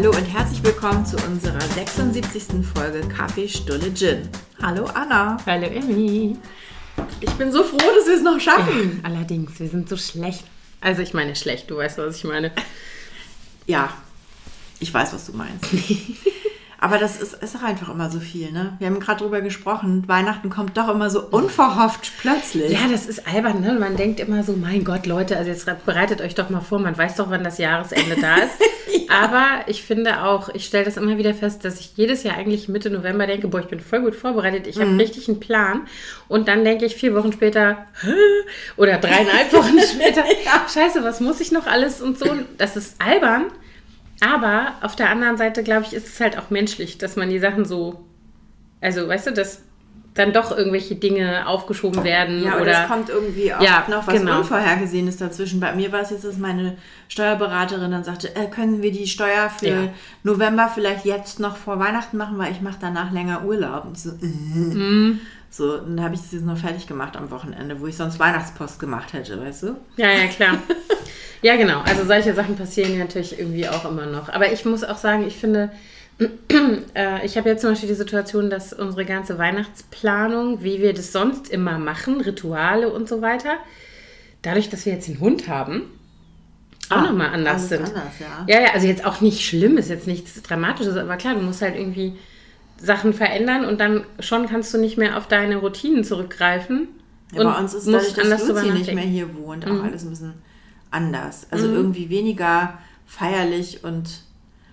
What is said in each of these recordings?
Hallo und herzlich willkommen zu unserer 76. Folge Kaffee, Stulle, Gin. Hallo Anna. Hallo Emmy. Ich bin so froh, dass wir es noch schaffen. Ja, allerdings, wir sind so schlecht. Also ich meine schlecht, du weißt, was ich meine. Ja, ich weiß, was du meinst. Aber das ist, ist auch einfach immer so viel, ne? Wir haben gerade drüber gesprochen, Weihnachten kommt doch immer so unverhofft plötzlich. Ja, das ist albern, ne? Man denkt immer so, mein Gott, Leute, also jetzt bereitet euch doch mal vor, man weiß doch, wann das Jahresende da ist. ja. Aber ich finde auch, ich stelle das immer wieder fest, dass ich jedes Jahr eigentlich Mitte November denke, boah, ich bin voll gut vorbereitet, ich habe mhm. richtig einen Plan. Und dann denke ich vier Wochen später, Hä? oder dreieinhalb Wochen später, ja. scheiße, was muss ich noch alles und so. Das ist albern. Aber auf der anderen Seite, glaube ich, ist es halt auch menschlich, dass man die Sachen so, also weißt du, dass dann doch irgendwelche Dinge aufgeschoben werden. Ja, oder, es kommt irgendwie auch ja, noch was genau. Unvorhergesehenes dazwischen. Bei mir war es jetzt, dass meine Steuerberaterin dann sagte, äh, können wir die Steuer für ja. November vielleicht jetzt noch vor Weihnachten machen, weil ich mache danach länger Urlaub. Und ich so, äh. mm. so, dann habe ich das jetzt noch fertig gemacht am Wochenende, wo ich sonst Weihnachtspost gemacht hätte, weißt du? Ja, ja, klar. Ja, genau. Also solche Sachen passieren natürlich irgendwie auch immer noch. Aber ich muss auch sagen, ich finde, äh, ich habe jetzt zum Beispiel die Situation, dass unsere ganze Weihnachtsplanung, wie wir das sonst immer machen, Rituale und so weiter, dadurch, dass wir jetzt den Hund haben, auch ah, nochmal anders sind. Anders, ja. ja, ja, also jetzt auch nicht schlimm, ist jetzt nichts Dramatisches, aber klar, du musst halt irgendwie Sachen verändern und dann schon kannst du nicht mehr auf deine Routinen zurückgreifen. Ja, bei uns ist dadurch, dass Luzi nicht mehr hier wohnt, auch mhm. alles ein bisschen anders. Also mhm. irgendwie weniger feierlich und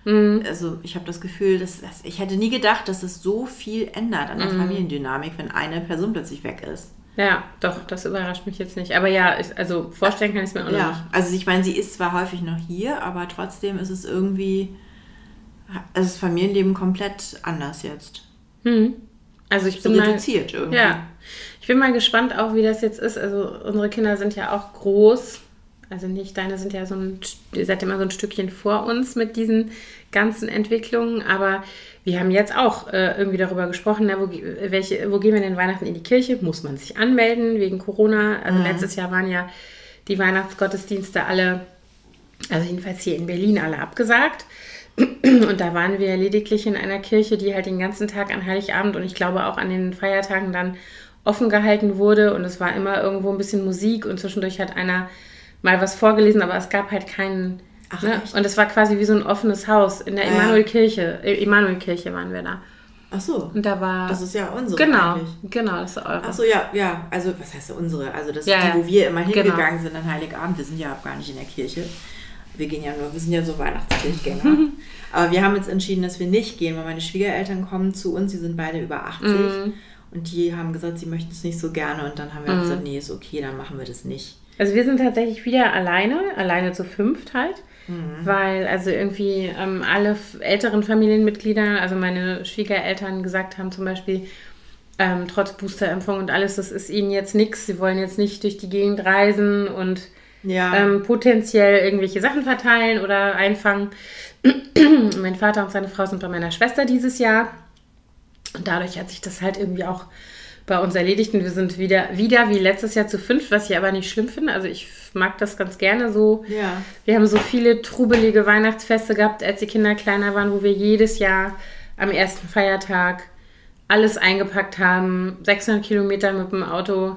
mhm. also ich habe das Gefühl, dass, dass, ich hätte nie gedacht, dass es so viel ändert an der mhm. Familiendynamik, wenn eine Person plötzlich weg ist. Ja, doch, das überrascht mich jetzt nicht. Aber ja, ich, also vorstellen kann ich es mir auch ja, nicht. Also ich meine, sie ist zwar häufig noch hier, aber trotzdem ist es irgendwie also das Familienleben komplett anders jetzt. Mhm. Also ich so bin reduziert mal, irgendwie. Ja. Ich bin mal gespannt auch, wie das jetzt ist. Also unsere Kinder sind ja auch groß also nicht deine sind ja so ein, ihr seid immer so ein Stückchen vor uns mit diesen ganzen Entwicklungen, aber wir haben jetzt auch äh, irgendwie darüber gesprochen, na, wo, welche, wo gehen wir denn Weihnachten in die Kirche? Muss man sich anmelden wegen Corona? Also mhm. letztes Jahr waren ja die Weihnachtsgottesdienste alle, also jedenfalls hier in Berlin alle abgesagt. Und da waren wir lediglich in einer Kirche, die halt den ganzen Tag an Heiligabend und ich glaube auch an den Feiertagen dann offen gehalten wurde. Und es war immer irgendwo ein bisschen Musik und zwischendurch hat einer mal was vorgelesen, aber es gab halt keinen. Ach, ne? Und es war quasi wie so ein offenes Haus. In der ah, Emanuelkirche. Äh, Emanuelkirche waren wir da. Ach so. Und da war. Das ist ja unsere. Genau, eigentlich. genau, das ist eure. Ach so, ja, ja. Also, was heißt unsere? Also, das ja, ist die, wo wir immer genau. hingegangen genau. sind an Heiligabend. Wir sind ja auch gar nicht in der Kirche. Wir gehen ja nur, wir sind ja so Weihnachtskirchgänger. Aber wir haben jetzt entschieden, dass wir nicht gehen, weil meine Schwiegereltern kommen zu uns. Sie sind beide über 80. Mm. Und die haben gesagt, sie möchten es nicht so gerne. Und dann haben wir mm. gesagt, nee, ist okay, dann machen wir das nicht. Also wir sind tatsächlich wieder alleine, alleine zu fünft halt. Mhm. Weil also irgendwie ähm, alle älteren Familienmitglieder, also meine Schwiegereltern gesagt haben zum Beispiel, ähm, trotz Boosterimpfung und alles, das ist ihnen jetzt nichts. Sie wollen jetzt nicht durch die Gegend reisen und ja. ähm, potenziell irgendwelche Sachen verteilen oder einfangen. mein Vater und seine Frau sind bei meiner Schwester dieses Jahr. Und dadurch hat sich das halt irgendwie auch bei uns erledigt und wir sind wieder, wieder wie letztes Jahr zu fünf, was ich aber nicht schlimm finde. Also ich mag das ganz gerne so. Ja. Wir haben so viele trubelige Weihnachtsfeste gehabt, als die Kinder kleiner waren, wo wir jedes Jahr am ersten Feiertag alles eingepackt haben, 600 Kilometer mit dem Auto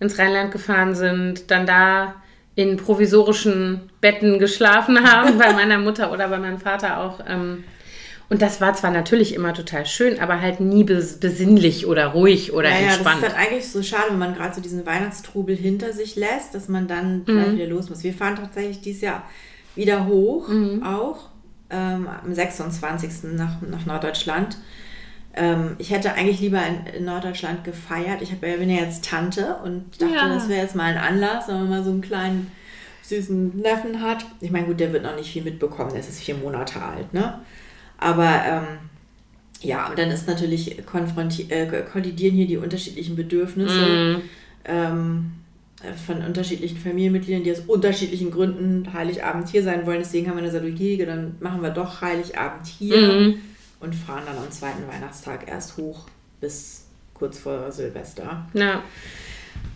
ins Rheinland gefahren sind, dann da in provisorischen Betten geschlafen haben, bei meiner Mutter oder bei meinem Vater auch. Ähm, und das war zwar natürlich immer total schön, aber halt nie besinnlich oder ruhig oder ja, entspannt. Ja, das ist halt eigentlich so schade, wenn man gerade so diesen Weihnachtstrubel hinter sich lässt, dass man dann mhm. wieder los muss. Wir fahren tatsächlich dieses Jahr wieder hoch, mhm. auch ähm, am 26. nach, nach Norddeutschland. Ähm, ich hätte eigentlich lieber in, in Norddeutschland gefeiert. Ich hab, bin ja jetzt Tante und dachte, ja. das wäre jetzt mal ein Anlass, wenn man mal so einen kleinen süßen Neffen hat. Ich meine, gut, der wird noch nicht viel mitbekommen, der ist vier Monate alt, ne? Aber ähm, ja, und dann ist natürlich äh, kollidieren hier die unterschiedlichen Bedürfnisse mm. ähm, von unterschiedlichen Familienmitgliedern, die aus unterschiedlichen Gründen Heiligabend hier sein wollen. Deswegen haben wir gesagt, okay, dann machen wir doch Heiligabend hier mm. und fahren dann am zweiten Weihnachtstag erst hoch bis kurz vor Silvester. Ja.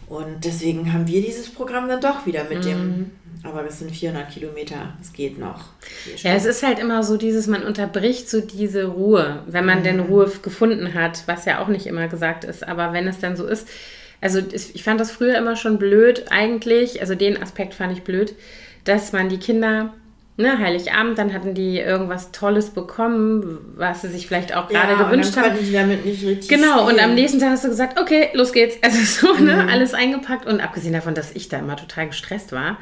Und deswegen haben wir dieses Programm dann doch wieder mit mhm. dem aber das sind 400 Kilometer, es geht noch. Ja, es ist halt immer so dieses, man unterbricht so diese Ruhe, wenn man mhm. denn Ruhe gefunden hat, was ja auch nicht immer gesagt ist, aber wenn es dann so ist, also ich fand das früher immer schon blöd eigentlich, also den Aspekt fand ich blöd, dass man die Kinder ne, Heiligabend, dann hatten die irgendwas Tolles bekommen, was sie sich vielleicht auch gerade ja, gewünscht haben. Die damit nicht richtig genau, spielen. und am nächsten Tag hast du gesagt, okay, los geht's. Also so, ne, mhm. alles eingepackt und abgesehen davon, dass ich da immer total gestresst war.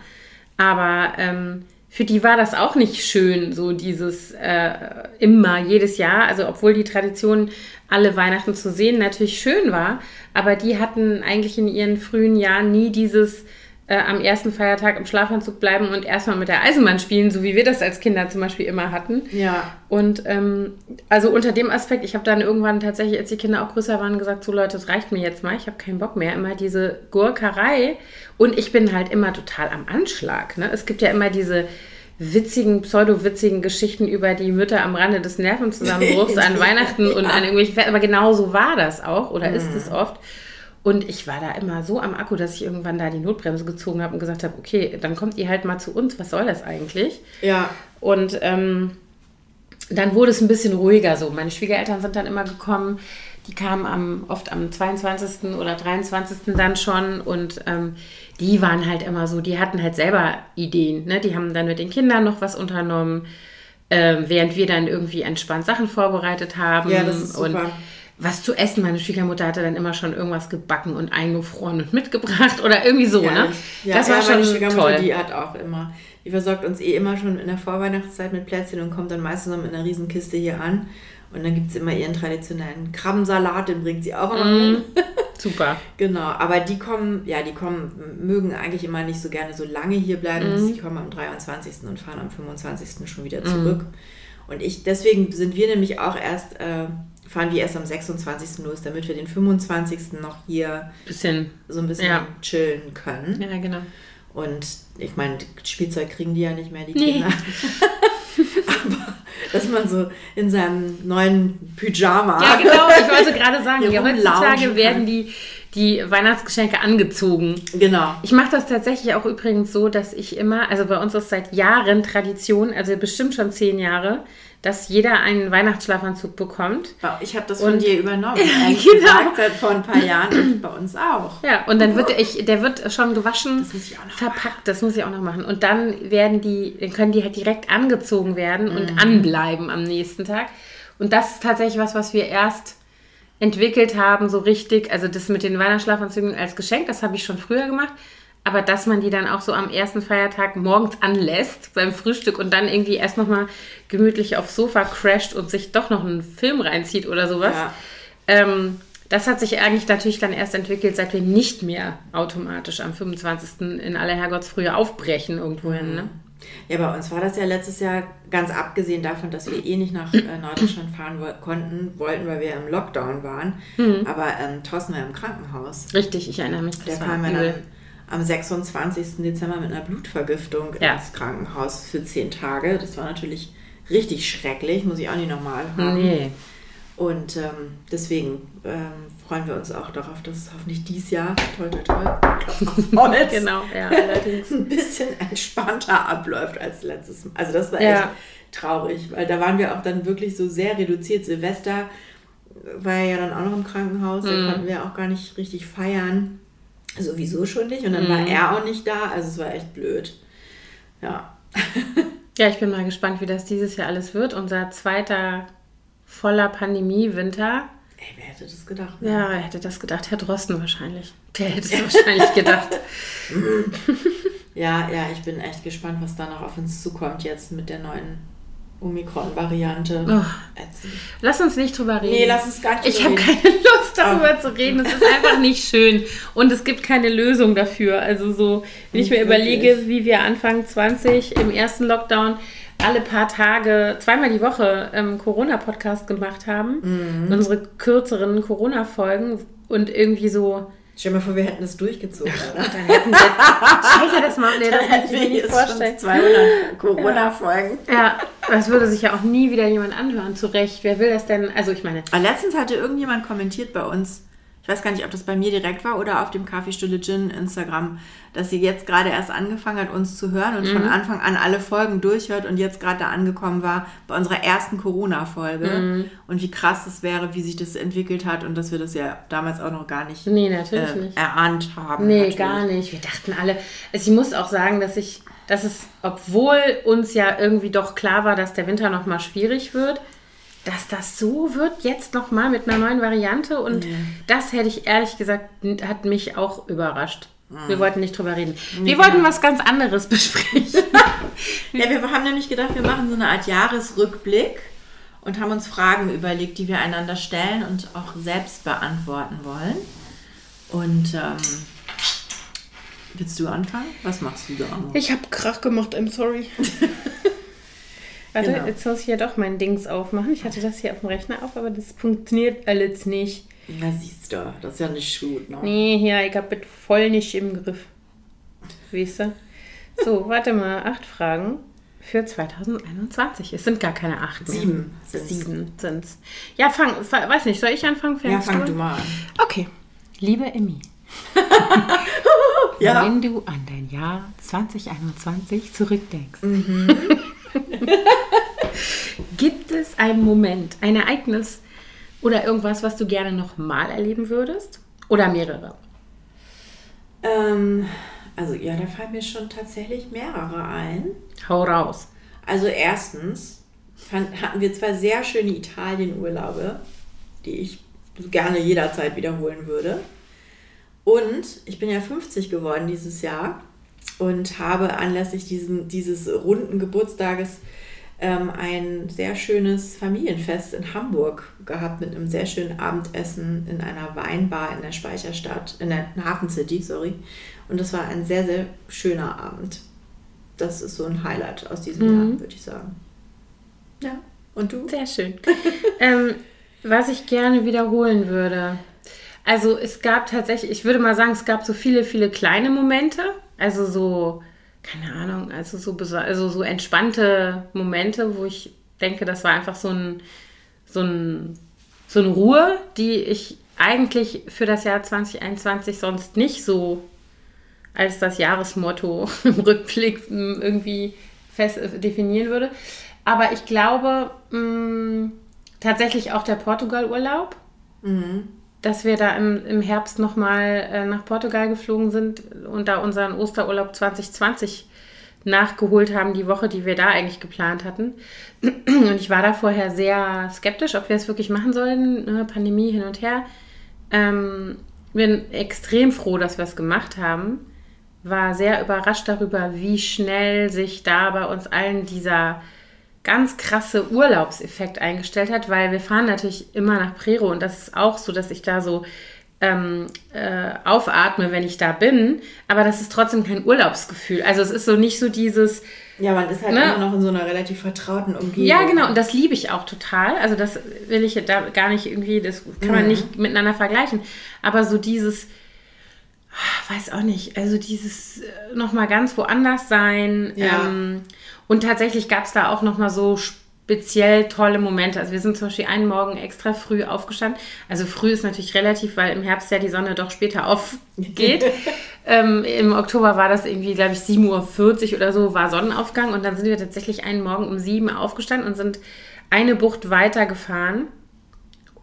Aber ähm, für die war das auch nicht schön, so dieses äh, immer, jedes Jahr. Also obwohl die Tradition, alle Weihnachten zu sehen, natürlich schön war, aber die hatten eigentlich in ihren frühen Jahren nie dieses äh, am ersten Feiertag im Schlafanzug bleiben und erstmal mit der Eisenbahn spielen, so wie wir das als Kinder zum Beispiel immer hatten. Ja. Und ähm, also unter dem Aspekt, ich habe dann irgendwann tatsächlich, als die Kinder auch größer waren, gesagt, so Leute, das reicht mir jetzt mal, ich habe keinen Bock mehr. Immer diese Gurkerei und ich bin halt immer total am Anschlag. Ne? Es gibt ja immer diese witzigen, pseudo-witzigen Geschichten über die Mütter am Rande des Nervenzusammenbruchs an Weihnachten ja. und an irgendwelchen Aber genau so war das auch oder mhm. ist es oft. Und ich war da immer so am Akku, dass ich irgendwann da die Notbremse gezogen habe und gesagt habe, okay, dann kommt ihr halt mal zu uns, was soll das eigentlich? Ja. Und ähm, dann wurde es ein bisschen ruhiger so. Meine Schwiegereltern sind dann immer gekommen, die kamen am, oft am 22. oder 23. dann schon und ähm, die waren halt immer so, die hatten halt selber Ideen. Ne? Die haben dann mit den Kindern noch was unternommen, äh, während wir dann irgendwie entspannt Sachen vorbereitet haben. Ja, das ist super. Und was zu essen. Meine Schwiegermutter hatte dann immer schon irgendwas gebacken und eingefroren und mitgebracht oder irgendwie so, ja, ne? Ja, das war ja, schon Schwiegermutter, toll. Die hat auch immer, die versorgt uns eh immer schon in der Vorweihnachtszeit mit Plätzchen und kommt dann meistens noch mit einer Riesenkiste hier an. Und dann gibt es immer ihren traditionellen Krabbensalat, den bringt sie auch immer mm, mit. Super. genau, aber die kommen, ja, die kommen, mögen eigentlich immer nicht so gerne so lange hier bleiben. Mm. Sie kommen am 23. und fahren am 25. schon wieder zurück. Mm. Und ich, deswegen sind wir nämlich auch erst äh, fahren wir erst am 26. los, damit wir den 25. noch hier bisschen, so ein bisschen ja. chillen können. Ja, genau. Und ich meine, Spielzeug kriegen die ja nicht mehr, die Kinder. Nee. Aber dass man so in seinem neuen Pyjama. Ja, genau, ich wollte gerade sagen, ja, heutzutage werden die, die Weihnachtsgeschenke angezogen. Genau. Ich mache das tatsächlich auch übrigens so, dass ich immer, also bei uns ist seit Jahren Tradition, also bestimmt schon zehn Jahre, dass jeder einen Weihnachtsschlafanzug bekommt. Ich habe das von und, dir übernommen, ehrlich genau. gesagt, seit vor ein paar Jahren und bei uns auch. Ja, und dann wird ich, der wird schon gewaschen, das verpackt, machen. das muss ich auch noch machen. Und dann werden die, dann können die halt direkt angezogen werden mhm. und anbleiben am nächsten Tag. Und das ist tatsächlich was, was wir erst entwickelt haben, so richtig, also das mit den Weihnachtsschlafanzügen als Geschenk, das habe ich schon früher gemacht. Aber dass man die dann auch so am ersten Feiertag morgens anlässt beim Frühstück und dann irgendwie erst nochmal gemütlich aufs Sofa crasht und sich doch noch einen Film reinzieht oder sowas. Ja. Ähm, das hat sich eigentlich natürlich dann erst entwickelt, seit wir nicht mehr automatisch am 25. in aller Herrgottsfrühe aufbrechen irgendwohin. Ne? Ja, bei uns war das ja letztes Jahr ganz abgesehen davon, dass wir eh nicht nach äh, Norddeutschland fahren wo konnten, wollten, weil wir im Lockdown waren. Mhm. Aber ähm, Thorsten war im Krankenhaus. Richtig, ich erinnere mich. Der kam ja dann am 26. Dezember mit einer Blutvergiftung ja. ins Krankenhaus für zehn Tage. Das war natürlich richtig schrecklich, muss ich auch nicht normal haben. Nee. Und ähm, deswegen ähm, freuen wir uns auch darauf, dass es hoffentlich dieses Jahr, toll, toll, toll, genau, ja, allerdings. ein bisschen entspannter abläuft als letztes Mal. Also das war echt traurig, weil da waren wir auch dann wirklich so sehr reduziert. Silvester war ja dann auch noch im Krankenhaus, mhm. da konnten wir auch gar nicht richtig feiern sowieso schon nicht. Und dann mhm. war er auch nicht da. Also es war echt blöd. Ja. ja, ich bin mal gespannt, wie das dieses Jahr alles wird. Unser zweiter voller Pandemie-Winter. Ey, wer hätte das gedacht? Ne? Ja, wer hätte das gedacht? Herr Drosten wahrscheinlich. Der hätte es wahrscheinlich gedacht. ja, ja, ich bin echt gespannt, was da noch auf uns zukommt jetzt mit der neuen Omikron-Variante. Oh. Lass uns nicht drüber reden. Nee, lass uns gar nicht Ich habe keine Lust darüber oh. zu reden. Es ist einfach nicht schön. Und es gibt keine Lösung dafür. Also so, wenn ich mir überlege, wie wir Anfang 20 im ersten Lockdown alle paar Tage, zweimal die Woche ähm, Corona-Podcast gemacht haben. Mhm. Unsere kürzeren Corona-Folgen und irgendwie so Stell dir mal vor, wir hätten das durchgezogen. Dann hätten wir, stell dir das mal, nee, das hätte ich mir nicht vorstellen. 200 Corona-Folgen. Ja, das würde sich ja auch nie wieder jemand anhören, zu Recht. Wer will das denn? Also ich meine... Aber letztens hatte irgendjemand kommentiert bei uns, weiß gar nicht, ob das bei mir direkt war oder auf dem Kaffeestulle Gin Instagram, dass sie jetzt gerade erst angefangen hat, uns zu hören und mhm. von Anfang an alle Folgen durchhört und jetzt gerade da angekommen war bei unserer ersten Corona-Folge. Mhm. Und wie krass es wäre, wie sich das entwickelt hat und dass wir das ja damals auch noch gar nicht, nee, natürlich äh, nicht. erahnt haben. Nee, natürlich. gar nicht. Wir dachten alle, also ich muss auch sagen, dass ich, dass es, obwohl uns ja irgendwie doch klar war, dass der Winter nochmal schwierig wird, dass das so wird, jetzt nochmal mit einer neuen Variante. Und ja. das hätte ich ehrlich gesagt, hat mich auch überrascht. Wir wollten nicht drüber reden. Wir ja. wollten was ganz anderes besprechen. ja, wir haben nämlich gedacht, wir machen so eine Art Jahresrückblick und haben uns Fragen überlegt, die wir einander stellen und auch selbst beantworten wollen. Und ähm, willst du anfangen? Was machst du da? Ich habe Krach gemacht, I'm sorry. Warte, genau. jetzt muss ich ja doch mein Dings aufmachen. Ich hatte das hier auf dem Rechner auf, aber das funktioniert alles nicht. Ja, siehst du, das ist ja nicht gut, ne? Nee, ja, ich habe es voll nicht im Griff. Weißt du? So, warte mal, acht Fragen für 2021. Es sind gar keine acht mehr. Sieben. Sind's. Sieben sind es. Ja, fang, weiß nicht, soll ich anfangen? ja, fang du? du mal an. Okay. Liebe Emmy. ja. Wenn du an dein Jahr 2021 zurückdenkst, mhm. Gibt es einen Moment, ein Ereignis oder irgendwas, was du gerne nochmal erleben würdest? Oder mehrere? Ähm, also ja, da fallen mir schon tatsächlich mehrere ein. Hau raus. Also erstens fand, hatten wir zwei sehr schöne Italienurlaube, die ich gerne jederzeit wiederholen würde. Und ich bin ja 50 geworden dieses Jahr und habe anlässlich diesen, dieses runden Geburtstages ähm, ein sehr schönes Familienfest in Hamburg gehabt mit einem sehr schönen Abendessen in einer Weinbar in der Speicherstadt, in der Hafen City, sorry. Und das war ein sehr, sehr schöner Abend. Das ist so ein Highlight aus diesem mhm. Jahr, würde ich sagen. Ja, und du? Sehr schön. ähm, was ich gerne wiederholen würde. Also es gab tatsächlich, ich würde mal sagen, es gab so viele, viele kleine Momente also so, keine Ahnung, also so, also so entspannte Momente, wo ich denke, das war einfach so, ein, so, ein, so eine Ruhe, die ich eigentlich für das Jahr 2021 sonst nicht so als das Jahresmotto im Rückblick hm, irgendwie fest äh, definieren würde. Aber ich glaube mh, hm, tatsächlich auch der Portugal-Urlaub. Mhm dass wir da im, im Herbst nochmal äh, nach Portugal geflogen sind und da unseren Osterurlaub 2020 nachgeholt haben, die Woche, die wir da eigentlich geplant hatten. Und ich war da vorher sehr skeptisch, ob wir es wirklich machen sollen, ne? Pandemie hin und her. Ähm, bin extrem froh, dass wir es gemacht haben. War sehr überrascht darüber, wie schnell sich da bei uns allen dieser ganz krasse Urlaubseffekt eingestellt hat, weil wir fahren natürlich immer nach Prero und das ist auch so, dass ich da so ähm, äh, aufatme, wenn ich da bin, aber das ist trotzdem kein Urlaubsgefühl. Also es ist so nicht so dieses. Ja, man ist halt ne? immer noch in so einer relativ vertrauten Umgebung. Ja, genau, und das liebe ich auch total. Also das will ich da gar nicht irgendwie, das kann man mhm. nicht miteinander vergleichen. Aber so dieses, ah, weiß auch nicht, also dieses äh, nochmal ganz woanders sein. Ja. Ähm, und tatsächlich gab es da auch nochmal so speziell tolle Momente. Also wir sind zum Beispiel einen Morgen extra früh aufgestanden. Also früh ist natürlich relativ, weil im Herbst ja die Sonne doch später aufgeht. ähm, Im Oktober war das irgendwie, glaube ich, 7.40 Uhr oder so, war Sonnenaufgang. Und dann sind wir tatsächlich einen Morgen um 7 Uhr aufgestanden und sind eine Bucht weiter gefahren.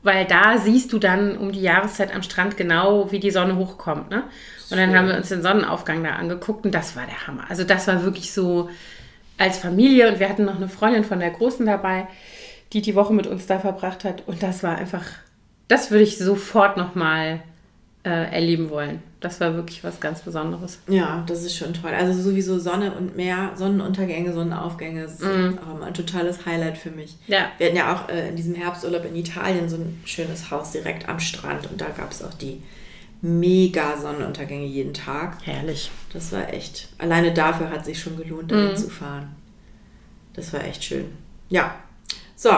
Weil da siehst du dann um die Jahreszeit am Strand genau, wie die Sonne hochkommt. Ne? Und dann haben wir uns den Sonnenaufgang da angeguckt und das war der Hammer. Also das war wirklich so, als Familie und wir hatten noch eine Freundin von der Großen dabei, die die Woche mit uns da verbracht hat. Und das war einfach, das würde ich sofort nochmal äh, erleben wollen. Das war wirklich was ganz Besonderes. Ja, das ist schon toll. Also sowieso Sonne und Meer, Sonnenuntergänge, Sonnenaufgänge sind mm. auch ein totales Highlight für mich. Ja. Wir hatten ja auch äh, in diesem Herbsturlaub in Italien so ein schönes Haus direkt am Strand und da gab es auch die mega Sonnenuntergänge jeden Tag. Herrlich. Das war echt. Alleine dafür hat sich schon gelohnt, dahin mhm. zu fahren. Das war echt schön. Ja. So.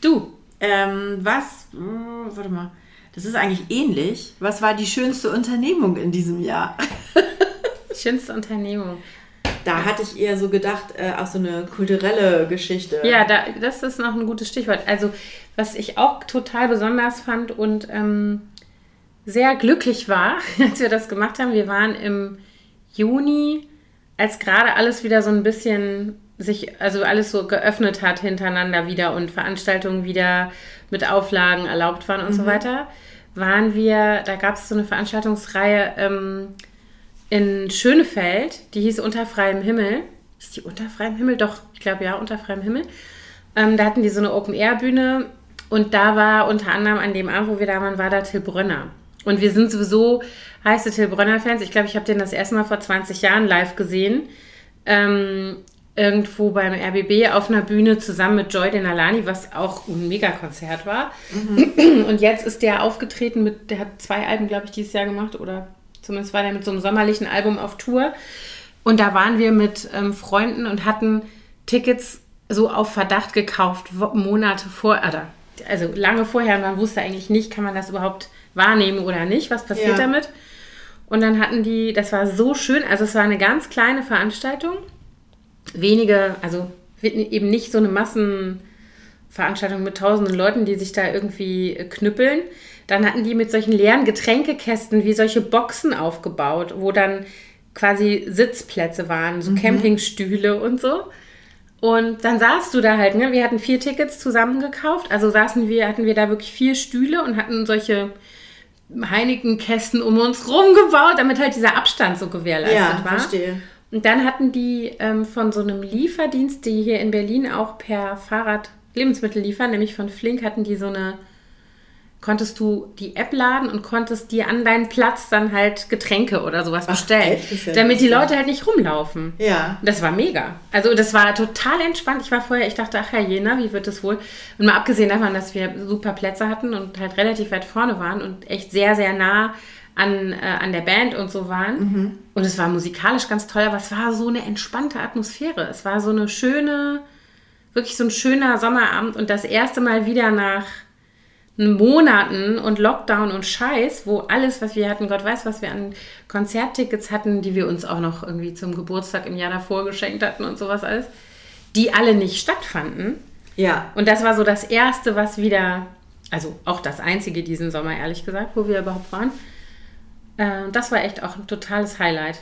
Du. Ähm, was? Oh, warte mal. Das ist eigentlich ähnlich. Was war die schönste Unternehmung in diesem Jahr? schönste Unternehmung. Da hatte ich eher so gedacht, äh, auch so eine kulturelle Geschichte. Ja, da, das ist noch ein gutes Stichwort. Also, was ich auch total besonders fand und ähm, sehr glücklich war, als wir das gemacht haben. Wir waren im Juni, als gerade alles wieder so ein bisschen sich, also alles so geöffnet hat hintereinander wieder und Veranstaltungen wieder mit Auflagen erlaubt waren und mhm. so weiter, waren wir, da gab es so eine Veranstaltungsreihe ähm, in Schönefeld, die hieß Unter freiem Himmel. Ist die Unter freiem Himmel? Doch, ich glaube ja, Unter freiem Himmel. Ähm, da hatten die so eine Open-Air-Bühne und da war unter anderem an dem Abend, wo wir da waren, war da Till Brönner. Und wir sind sowieso heiße Till Brönner-Fans. Ich glaube, ich habe den das erste Mal vor 20 Jahren live gesehen. Ähm, irgendwo beim RBB auf einer Bühne zusammen mit Joy Denalani, was auch ein Megakonzert war. Mhm. Und jetzt ist der aufgetreten mit, der hat zwei Alben, glaube ich, dieses Jahr gemacht oder zumindest war der mit so einem sommerlichen Album auf Tour. Und da waren wir mit ähm, Freunden und hatten Tickets so auf Verdacht gekauft, Monate vor, also lange vorher. Und man wusste eigentlich nicht, kann man das überhaupt wahrnehmen oder nicht, was passiert ja. damit. Und dann hatten die, das war so schön, also es war eine ganz kleine Veranstaltung wenige, also eben nicht so eine Massenveranstaltung mit tausenden Leuten, die sich da irgendwie knüppeln. Dann hatten die mit solchen leeren Getränkekästen wie solche Boxen aufgebaut, wo dann quasi Sitzplätze waren, so mhm. Campingstühle und so. Und dann saßt du da halt, ne? Wir hatten vier Tickets zusammengekauft, also saßen wir, hatten wir da wirklich vier Stühle und hatten solche Heineken-Kästen um uns rumgebaut, damit halt dieser Abstand so gewährleistet ja, war. Verstehe. Und dann hatten die ähm, von so einem Lieferdienst, die hier in Berlin auch per Fahrrad Lebensmittel liefern, nämlich von Flink, hatten die so eine, konntest du die App laden und konntest dir an deinen Platz dann halt Getränke oder sowas Ach, bestellen, ja damit die Leute halt nicht rumlaufen. Ja. Das war mega. Also das war total entspannt. Ich war vorher, ich dachte, ach ja, Jena, wie wird das wohl? Und mal abgesehen davon, dass wir super Plätze hatten und halt relativ weit vorne waren und echt sehr, sehr nah an, äh, an der Band und so waren. Mhm. Und es war musikalisch ganz toll, aber es war so eine entspannte Atmosphäre. Es war so eine schöne, wirklich so ein schöner Sommerabend und das erste Mal wieder nach Monaten und Lockdown und Scheiß, wo alles, was wir hatten, Gott weiß, was wir an Konzerttickets hatten, die wir uns auch noch irgendwie zum Geburtstag im Jahr davor geschenkt hatten und sowas alles, die alle nicht stattfanden. Ja. Und das war so das erste, was wieder, also auch das einzige diesen Sommer, ehrlich gesagt, wo wir überhaupt waren, äh, das war echt auch ein totales Highlight.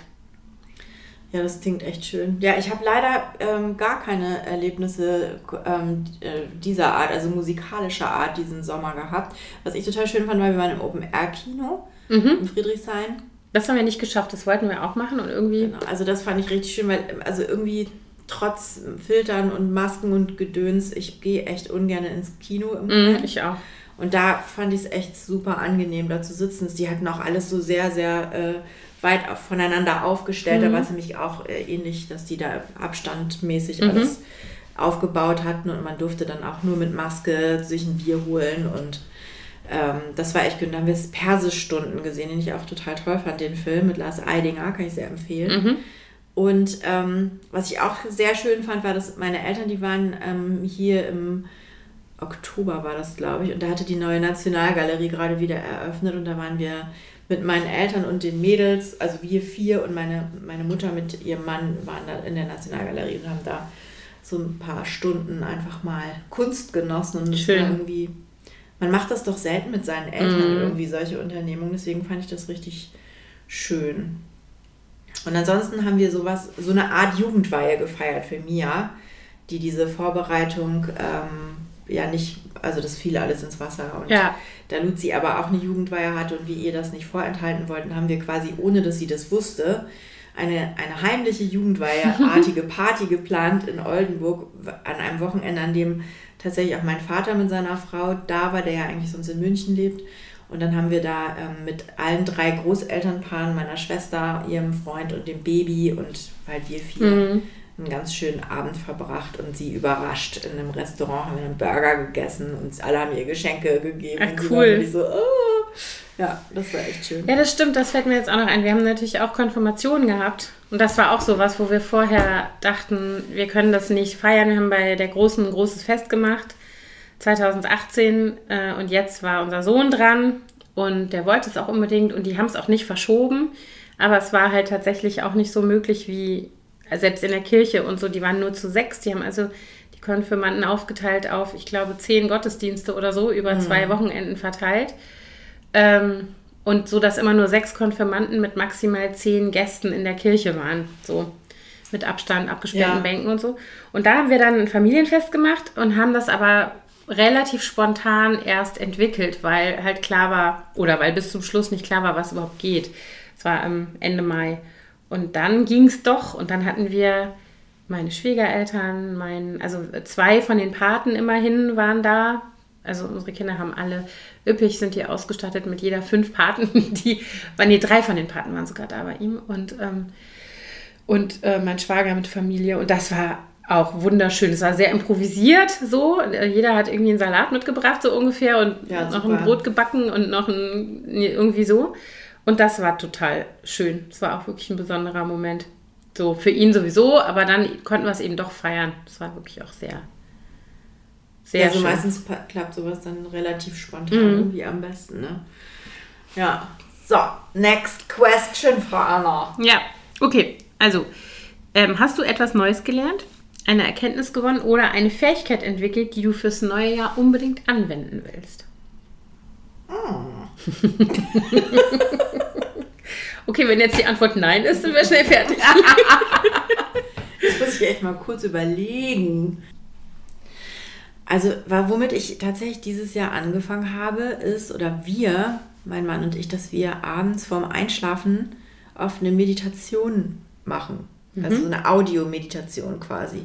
Ja, das klingt echt schön. Ja, ich habe leider ähm, gar keine Erlebnisse ähm, äh, dieser Art, also musikalischer Art, diesen Sommer gehabt. Was ich total schön fand, weil wir waren im Open-Air-Kino mhm. in Friedrichshain. Das haben wir nicht geschafft, das wollten wir auch machen und irgendwie. Genau, also das fand ich richtig schön, weil also irgendwie trotz Filtern und Masken und Gedöns, ich gehe echt ungern ins Kino im Moment. Mm, ich auch. Und da fand ich es echt super angenehm, da zu sitzen. Die hatten auch alles so sehr, sehr äh, weit voneinander aufgestellt. Mhm. Da war es nämlich auch äh, ähnlich, dass die da abstandmäßig mhm. alles aufgebaut hatten und man durfte dann auch nur mit Maske sich ein Bier holen und ähm, das war echt gut. Dann haben wir es Persischstunden gesehen, den ich auch total toll fand, den Film mit Lars Eidinger, kann ich sehr empfehlen. Mhm. Und ähm, was ich auch sehr schön fand, war, dass meine Eltern, die waren ähm, hier im Oktober war das, glaube ich. Und da hatte die neue Nationalgalerie gerade wieder eröffnet und da waren wir mit meinen Eltern und den Mädels, also wir vier und meine, meine Mutter mit ihrem Mann waren da in der Nationalgalerie und haben da so ein paar Stunden einfach mal Kunst genossen und Schön. irgendwie, man macht das doch selten mit seinen Eltern mm. irgendwie solche Unternehmungen, deswegen fand ich das richtig schön. Und ansonsten haben wir sowas, so eine Art Jugendweihe gefeiert für Mia, die diese Vorbereitung ähm, ja nicht, also das fiel alles ins Wasser. Und ja. da Luzi aber auch eine Jugendweihe hatte und wir ihr das nicht vorenthalten wollten, haben wir quasi, ohne dass sie das wusste, eine, eine heimliche Jugendweiheartige Party geplant in Oldenburg an einem Wochenende, an dem tatsächlich auch mein Vater mit seiner Frau da war, der ja eigentlich sonst in München lebt. Und dann haben wir da ähm, mit allen drei Großelternpaaren, meiner Schwester, ihrem Freund und dem Baby und halt wir vier, mhm einen ganz schönen Abend verbracht und sie überrascht. In einem Restaurant haben wir einen Burger gegessen und alle haben ihr Geschenke gegeben. Ach, cool. Und so, oh. Ja, das war echt schön. Ja, das stimmt, das fällt mir jetzt auch noch ein. Wir haben natürlich auch Konfirmationen gehabt. Und das war auch so was, wo wir vorher dachten, wir können das nicht feiern. Wir haben bei der Großen ein großes Fest gemacht, 2018. Äh, und jetzt war unser Sohn dran und der wollte es auch unbedingt und die haben es auch nicht verschoben. Aber es war halt tatsächlich auch nicht so möglich wie selbst in der Kirche und so, die waren nur zu sechs. Die haben also die Konfirmanden aufgeteilt auf, ich glaube, zehn Gottesdienste oder so über mhm. zwei Wochenenden verteilt. Ähm, Und so, dass immer nur sechs Konfirmanden mit maximal zehn Gästen in der Kirche waren. So mit Abstand, abgesperrten ja. Bänken und so. Und da haben wir dann ein Familienfest gemacht und haben das aber relativ spontan erst entwickelt, weil halt klar war, oder weil bis zum Schluss nicht klar war, was überhaupt geht. Es war am Ende Mai. Und dann ging es doch. Und dann hatten wir meine Schwiegereltern, mein, also zwei von den Paten immerhin waren da. Also unsere Kinder haben alle üppig, sind hier ausgestattet mit jeder fünf Paten. Die, nee, drei von den Paten waren sogar da bei ihm. Und, ähm, und äh, mein Schwager mit Familie. Und das war auch wunderschön. Es war sehr improvisiert so. Jeder hat irgendwie einen Salat mitgebracht, so ungefähr, und ja, noch ein Brot gebacken und noch ein, irgendwie so. Und das war total schön. Es war auch wirklich ein besonderer Moment. So für ihn sowieso, aber dann konnten wir es eben doch feiern. Das war wirklich auch sehr, sehr ja, also schön. meistens klappt sowas dann relativ spontan mhm. irgendwie am besten, ne? Ja. So, next question, Frau Anna. Ja, okay. Also, ähm, hast du etwas Neues gelernt, eine Erkenntnis gewonnen oder eine Fähigkeit entwickelt, die du fürs neue Jahr unbedingt anwenden willst? Oh. Okay, wenn jetzt die Antwort nein ist, sind wir schnell fertig. das muss ich echt mal kurz überlegen. Also, womit ich tatsächlich dieses Jahr angefangen habe, ist, oder wir, mein Mann und ich, dass wir abends vorm Einschlafen oft eine Meditation machen. Also mhm. eine Audio-Meditation quasi.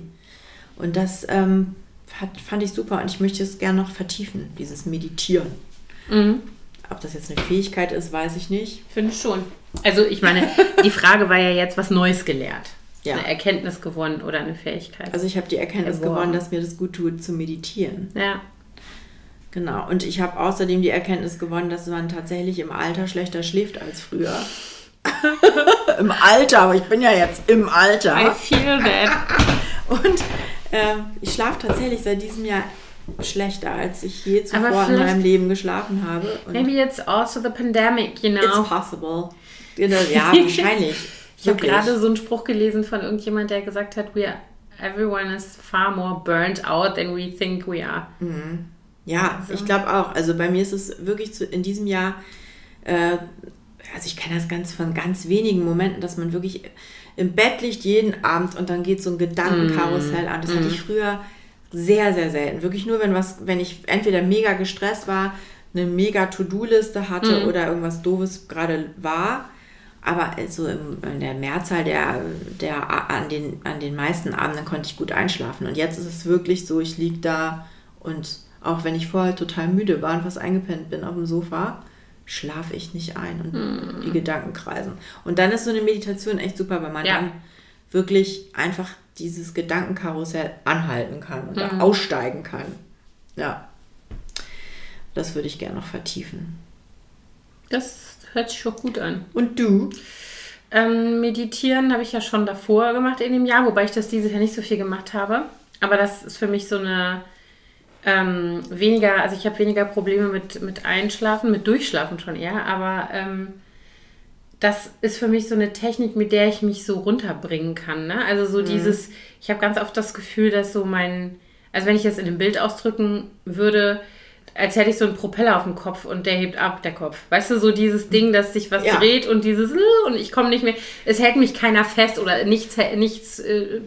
Und das ähm, hat, fand ich super und ich möchte es gerne noch vertiefen, dieses Meditieren. Mhm. Ob das jetzt eine Fähigkeit ist, weiß ich nicht. Finde ich schon. Also ich meine, die Frage war ja jetzt, was Neues gelernt. Ja. Eine Erkenntnis gewonnen oder eine Fähigkeit. Also ich habe die Erkenntnis Erworben. gewonnen, dass mir das gut tut, zu meditieren. Ja. Genau. Und ich habe außerdem die Erkenntnis gewonnen, dass man tatsächlich im Alter schlechter schläft als früher. Im Alter, aber ich bin ja jetzt im Alter. I feel that. Und äh, ich schlafe tatsächlich seit diesem Jahr schlechter, als ich je zuvor in meinem Leben geschlafen habe. Und maybe it's also the pandemic, you know. It's possible. Ja, wahrscheinlich. ich habe gerade so einen Spruch gelesen von irgendjemand, der gesagt hat, we are, everyone is far more burnt out than we think we are. Mhm. Ja, also. ich glaube auch. Also bei mir ist es wirklich zu, in diesem Jahr, äh, also ich kenne das ganz von ganz wenigen Momenten, dass man wirklich im Bett liegt jeden Abend und dann geht so ein Gedankenkarussell an. Das mm. hatte ich früher sehr, sehr selten. Wirklich nur, wenn was, wenn ich entweder mega gestresst war, eine mega To-Do-Liste hatte mm. oder irgendwas Doofes gerade war. Aber so in der Mehrzahl der, der an, den, an den meisten Abenden konnte ich gut einschlafen. Und jetzt ist es wirklich so, ich liege da und auch wenn ich vorher total müde war und fast eingepennt bin auf dem Sofa, schlafe ich nicht ein und mm. die Gedanken kreisen. Und dann ist so eine Meditation echt super, weil man ja. dann wirklich einfach dieses Gedankenkarussell anhalten kann und mm. aussteigen kann. Ja. Das würde ich gerne noch vertiefen. Das hört sich schon gut an. Und du? Ähm, meditieren habe ich ja schon davor gemacht in dem Jahr, wobei ich das dieses Jahr nicht so viel gemacht habe. Aber das ist für mich so eine ähm, weniger, also ich habe weniger Probleme mit, mit Einschlafen, mit Durchschlafen schon eher, aber ähm, das ist für mich so eine Technik, mit der ich mich so runterbringen kann. Ne? Also so mhm. dieses, ich habe ganz oft das Gefühl, dass so mein, also wenn ich jetzt in dem Bild ausdrücken würde, als hätte ich so einen Propeller auf dem Kopf und der hebt ab, der Kopf. Weißt du, so dieses Ding, dass sich was ja. dreht und dieses und ich komme nicht mehr. Es hält mich keiner fest oder nichts, nichts äh,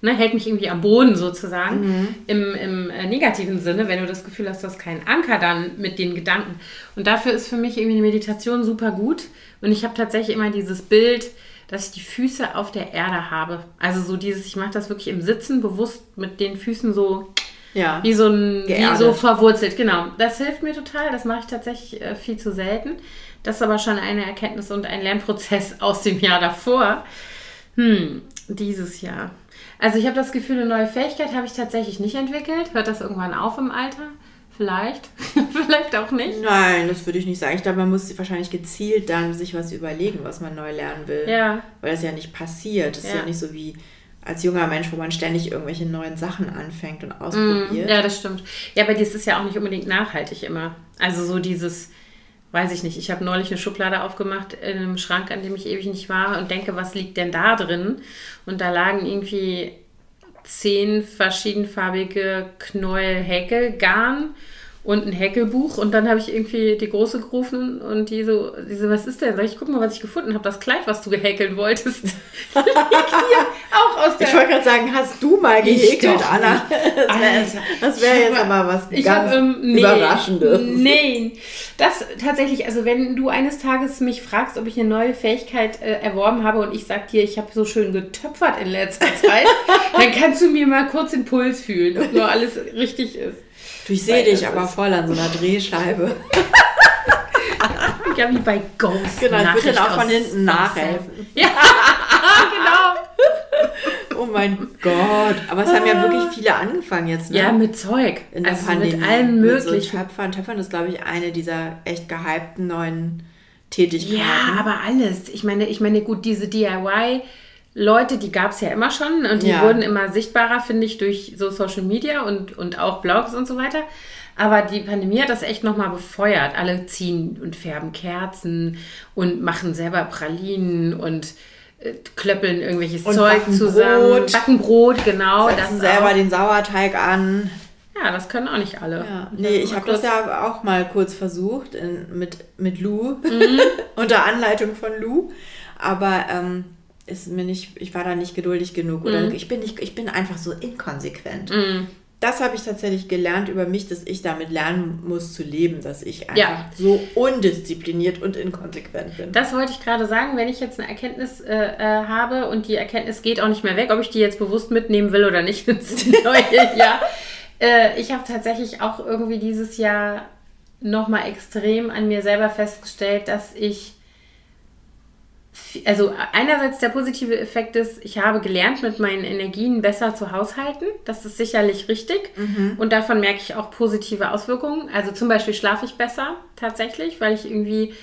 ne, hält mich irgendwie am Boden sozusagen. Mhm. Im, im äh, negativen Sinne, wenn du das Gefühl hast, du hast keinen Anker dann mit den Gedanken. Und dafür ist für mich irgendwie eine Meditation super gut. Und ich habe tatsächlich immer dieses Bild, dass ich die Füße auf der Erde habe. Also so dieses, ich mache das wirklich im Sitzen bewusst mit den Füßen so ja. Wie so ein, wie so verwurzelt, genau. Das hilft mir total. Das mache ich tatsächlich äh, viel zu selten. Das ist aber schon eine Erkenntnis und ein Lernprozess aus dem Jahr davor. Hm, dieses Jahr. Also ich habe das Gefühl, eine neue Fähigkeit habe ich tatsächlich nicht entwickelt. Hört das irgendwann auf im Alter? Vielleicht. Vielleicht auch nicht. Nein, das würde ich nicht sagen. Ich glaube, man muss wahrscheinlich gezielt dann sich was überlegen, was man neu lernen will. Ja. Weil das ja nicht passiert. Das ja. ist ja nicht so wie als junger Mensch, wo man ständig irgendwelche neuen Sachen anfängt und ausprobiert. Mm, ja, das stimmt. Ja, aber das ist ja auch nicht unbedingt nachhaltig immer. Also so dieses, weiß ich nicht, ich habe neulich eine Schublade aufgemacht in einem Schrank, an dem ich ewig nicht war und denke, was liegt denn da drin? Und da lagen irgendwie zehn verschiedenfarbige Knäuel Häkelgarn und ein Häkelbuch und dann habe ich irgendwie die Große gerufen und die so, die so, was ist denn? Sag ich, guck mal, was ich gefunden habe, das Kleid, was du gehäkeln wolltest. auch aus der ich wollte gerade sagen, hast du mal gehäkelt, Anna? Das wäre wär jetzt aber was ganz hab, ähm, nee, Überraschendes. Nein, das tatsächlich, also wenn du eines Tages mich fragst, ob ich eine neue Fähigkeit äh, erworben habe und ich sag dir, ich habe so schön getöpfert in letzter Zeit, dann kannst du mir mal kurz den Puls fühlen, ob nur alles richtig ist. Ich sehe dich aber voll an so einer Drehscheibe. ja, wie bei Ghost. Genau, ich würde dann auch von hinten nachhelfen. Ja, genau. Oh mein Gott. Aber es haben ja wirklich viele angefangen jetzt, ne? Ja, mit Zeug. In der also Pandemie. mit allem möglichen. Mit so Töpfern. Töpfern ist, glaube ich, eine dieser echt gehypten neuen Tätigkeiten. Ja, aber alles. Ich meine, ich meine, gut, diese DIY- Leute, die gab es ja immer schon und die ja. wurden immer sichtbarer, finde ich, durch so Social Media und, und auch Blogs und so weiter. Aber die Pandemie hat das echt nochmal befeuert. Alle ziehen und färben Kerzen und machen selber Pralinen und äh, klöppeln irgendwelches und Zeug backen zusammen. Brot. Backen Brot, genau. Setzen das selber auch. den Sauerteig an. Ja, das können auch nicht alle. Ja. Nee, ich habe das ja auch mal kurz versucht in, mit, mit Lou, mhm. unter Anleitung von Lou. Aber ähm, ist mir nicht, ich war da nicht geduldig genug oder mhm. ich bin nicht, ich bin einfach so inkonsequent. Mhm. Das habe ich tatsächlich gelernt über mich, dass ich damit lernen muss zu leben, dass ich einfach ja. so undiszipliniert und inkonsequent bin. Das wollte ich gerade sagen, wenn ich jetzt eine Erkenntnis äh, äh, habe und die Erkenntnis geht auch nicht mehr weg, ob ich die jetzt bewusst mitnehmen will oder nicht ins neue Jahr. Äh, ich habe tatsächlich auch irgendwie dieses Jahr nochmal extrem an mir selber festgestellt, dass ich also einerseits der positive Effekt ist, ich habe gelernt, mit meinen Energien besser zu haushalten. Das ist sicherlich richtig. Mhm. Und davon merke ich auch positive Auswirkungen. Also zum Beispiel schlafe ich besser tatsächlich, weil ich irgendwie,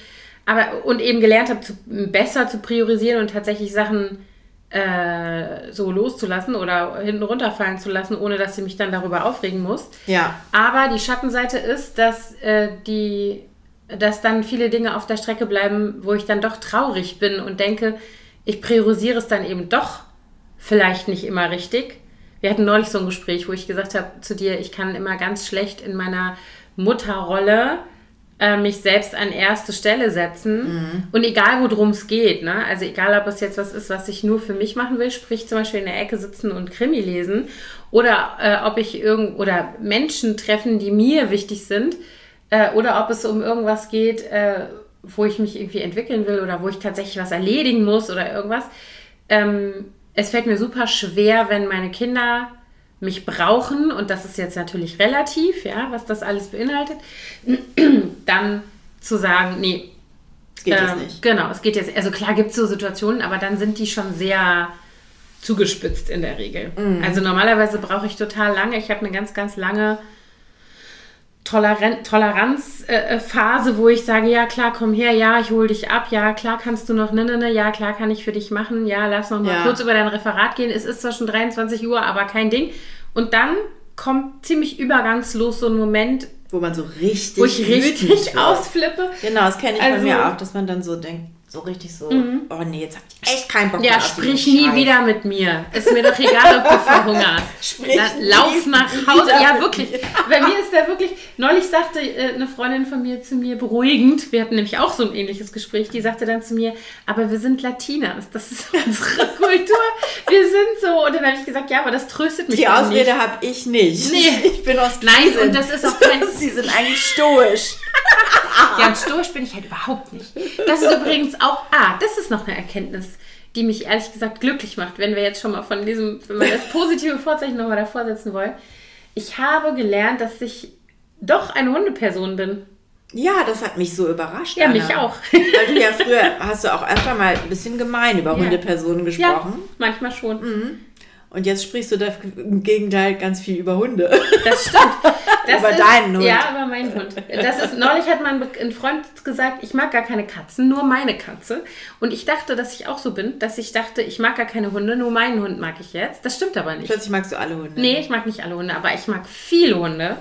aber und eben gelernt habe, zu, besser zu priorisieren und tatsächlich Sachen äh, so loszulassen oder hinten runterfallen zu lassen, ohne dass sie mich dann darüber aufregen muss. Ja. Aber die Schattenseite ist, dass äh, die dass dann viele Dinge auf der Strecke bleiben, wo ich dann doch traurig bin und denke, ich priorisiere es dann eben doch vielleicht nicht immer richtig. Wir hatten neulich so ein Gespräch, wo ich gesagt habe zu dir, ich kann immer ganz schlecht in meiner Mutterrolle äh, mich selbst an erste Stelle setzen. Mhm. Und egal, worum es geht, ne? also egal, ob es jetzt was ist, was ich nur für mich machen will, sprich zum Beispiel in der Ecke sitzen und Krimi lesen, oder äh, ob ich irgend oder Menschen treffen, die mir wichtig sind, äh, oder ob es um irgendwas geht, äh, wo ich mich irgendwie entwickeln will oder wo ich tatsächlich was erledigen muss oder irgendwas. Ähm, es fällt mir super schwer, wenn meine Kinder mich brauchen, und das ist jetzt natürlich relativ, ja, was das alles beinhaltet, dann zu sagen, nee. Es geht ähm, jetzt nicht. Genau, es geht jetzt, also klar gibt es so Situationen, aber dann sind die schon sehr zugespitzt in der Regel. Mm. Also normalerweise brauche ich total lange. Ich habe eine ganz, ganz lange Toleran Toleranzphase, äh, wo ich sage, ja klar, komm her, ja, ich hole dich ab, ja klar kannst du noch, ne, ne, ne, ja klar kann ich für dich machen, ja, lass noch mal ja. kurz über dein Referat gehen. Es ist zwar schon 23 Uhr, aber kein Ding. Und dann kommt ziemlich übergangslos so ein Moment, wo man so richtig, wo ich richtig ausflippe. Genau, das kenne ich also, von mir auch, dass man dann so denkt, so richtig so, mhm. oh nee, jetzt hab ich echt keinen Bock mehr. Ja, sprich nie wieder mit mir. Ist mir doch egal, ob du verhungerst. Sprich Na, lauf nach Hause. Ja, wirklich. Bei mir ist der wirklich, neulich sagte äh, eine Freundin von mir zu mir beruhigend, wir hatten nämlich auch so ein ähnliches Gespräch, die sagte dann zu mir, aber wir sind Latinas, das ist unsere Kultur. Wir sind so. Und dann habe ich gesagt, ja, aber das tröstet mich Die Ausrede habe ich nicht. Nee. Ich bin aus Nein, und das ist auch kein... Sie sind eigentlich stoisch. Ja, und stoisch bin ich halt überhaupt nicht. Das ist übrigens auch, ah, das ist noch eine Erkenntnis, die mich ehrlich gesagt glücklich macht, wenn wir jetzt schon mal von diesem, wenn wir das positive Vorzeichen nochmal davor setzen wollen. Ich habe gelernt, dass ich doch eine Hundeperson bin. Ja, das hat mich so überrascht. Ja, Anna. mich auch. Weil du ja früher hast du auch öfter mal ein bisschen gemein über ja. Hundepersonen gesprochen. Ja, manchmal schon. Mhm. Und jetzt sprichst du da im Gegenteil ganz viel über Hunde. Das stimmt. Das über ist, deinen Hund. Ja, über meinen Hund. Das ist, neulich hat mein ein Freund gesagt, ich mag gar keine Katzen, nur meine Katze. Und ich dachte, dass ich auch so bin, dass ich dachte, ich mag gar keine Hunde, nur meinen Hund mag ich jetzt. Das stimmt aber nicht. Plötzlich magst du alle Hunde. Nee, ich mag nicht alle Hunde, aber ich mag viele Hunde.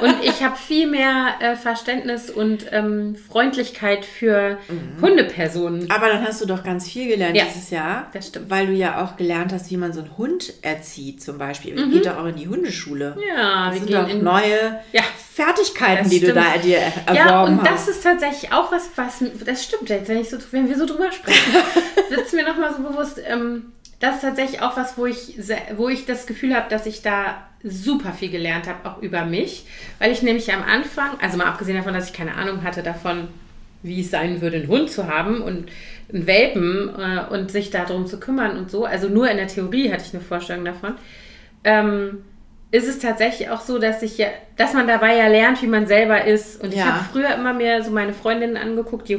und ich habe viel mehr äh, Verständnis und ähm, Freundlichkeit für mhm. Hundepersonen. Aber dann hast du doch ganz viel gelernt ja, dieses Jahr. Das stimmt. Weil du ja auch gelernt hast, wie man so einen Hund erzieht, zum Beispiel. Mhm. Geht doch auch in die Hundeschule. Ja, das wir sind gehen doch in neue ja. Fertigkeiten, die du da dir erworben Ja, und hast. das ist tatsächlich auch was, was das stimmt jetzt, wenn, ich so, wenn wir so drüber sprechen, wird es mir nochmal so bewusst, ähm, das ist tatsächlich auch was, wo ich, wo ich das Gefühl habe, dass ich da super viel gelernt habe, auch über mich, weil ich nämlich am Anfang, also mal abgesehen davon, dass ich keine Ahnung hatte davon, wie es sein würde, einen Hund zu haben und einen Welpen äh, und sich darum zu kümmern und so, also nur in der Theorie hatte ich eine Vorstellung davon, ähm, ist es tatsächlich auch so, dass ich ja, dass man dabei ja lernt, wie man selber ist. Und ich Ja. habe früher immer mehr so meine Freundinnen angeguckt, die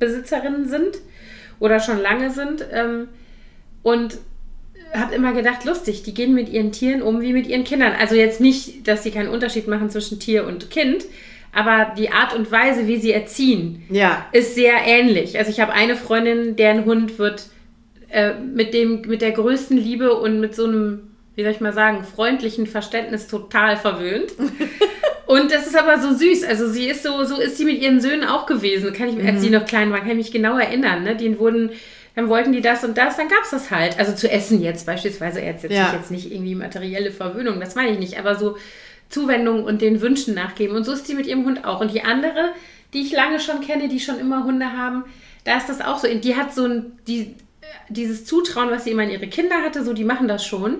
Hundebesitzerinnen sind oder schon lange sind. Ähm, und habe immer gedacht, lustig, die gehen mit ihren Tieren um wie mit ihren Kindern. Also jetzt nicht, dass sie keinen Unterschied machen zwischen Tier und Kind, aber die Art und Weise, wie sie erziehen, Ja. ist sehr ähnlich. Also ich habe eine Freundin, deren Hund wird äh, mit dem mit der größten Liebe und mit so einem, wie soll ich mal sagen, freundlichen Verständnis total verwöhnt. und das ist aber so süß. Also sie ist so, so ist sie mit ihren Söhnen auch gewesen. Kann ich, als sie noch klein war, kann ich mich genau erinnern. Ne? Die wurden, dann wollten die das und das, dann gab es das halt. Also zu essen jetzt beispielsweise, jetzt, jetzt, Ja. jetzt nicht irgendwie materielle Verwöhnung, das meine ich nicht, aber so Zuwendung und den Wünschen nachgeben. Und so ist sie mit ihrem Hund auch. Und die andere, die ich lange schon kenne, die schon immer Hunde haben, da ist das auch so. Die hat so ein, die, dieses Zutrauen, was sie immer in ihre Kinder hatte, so, die machen das schon.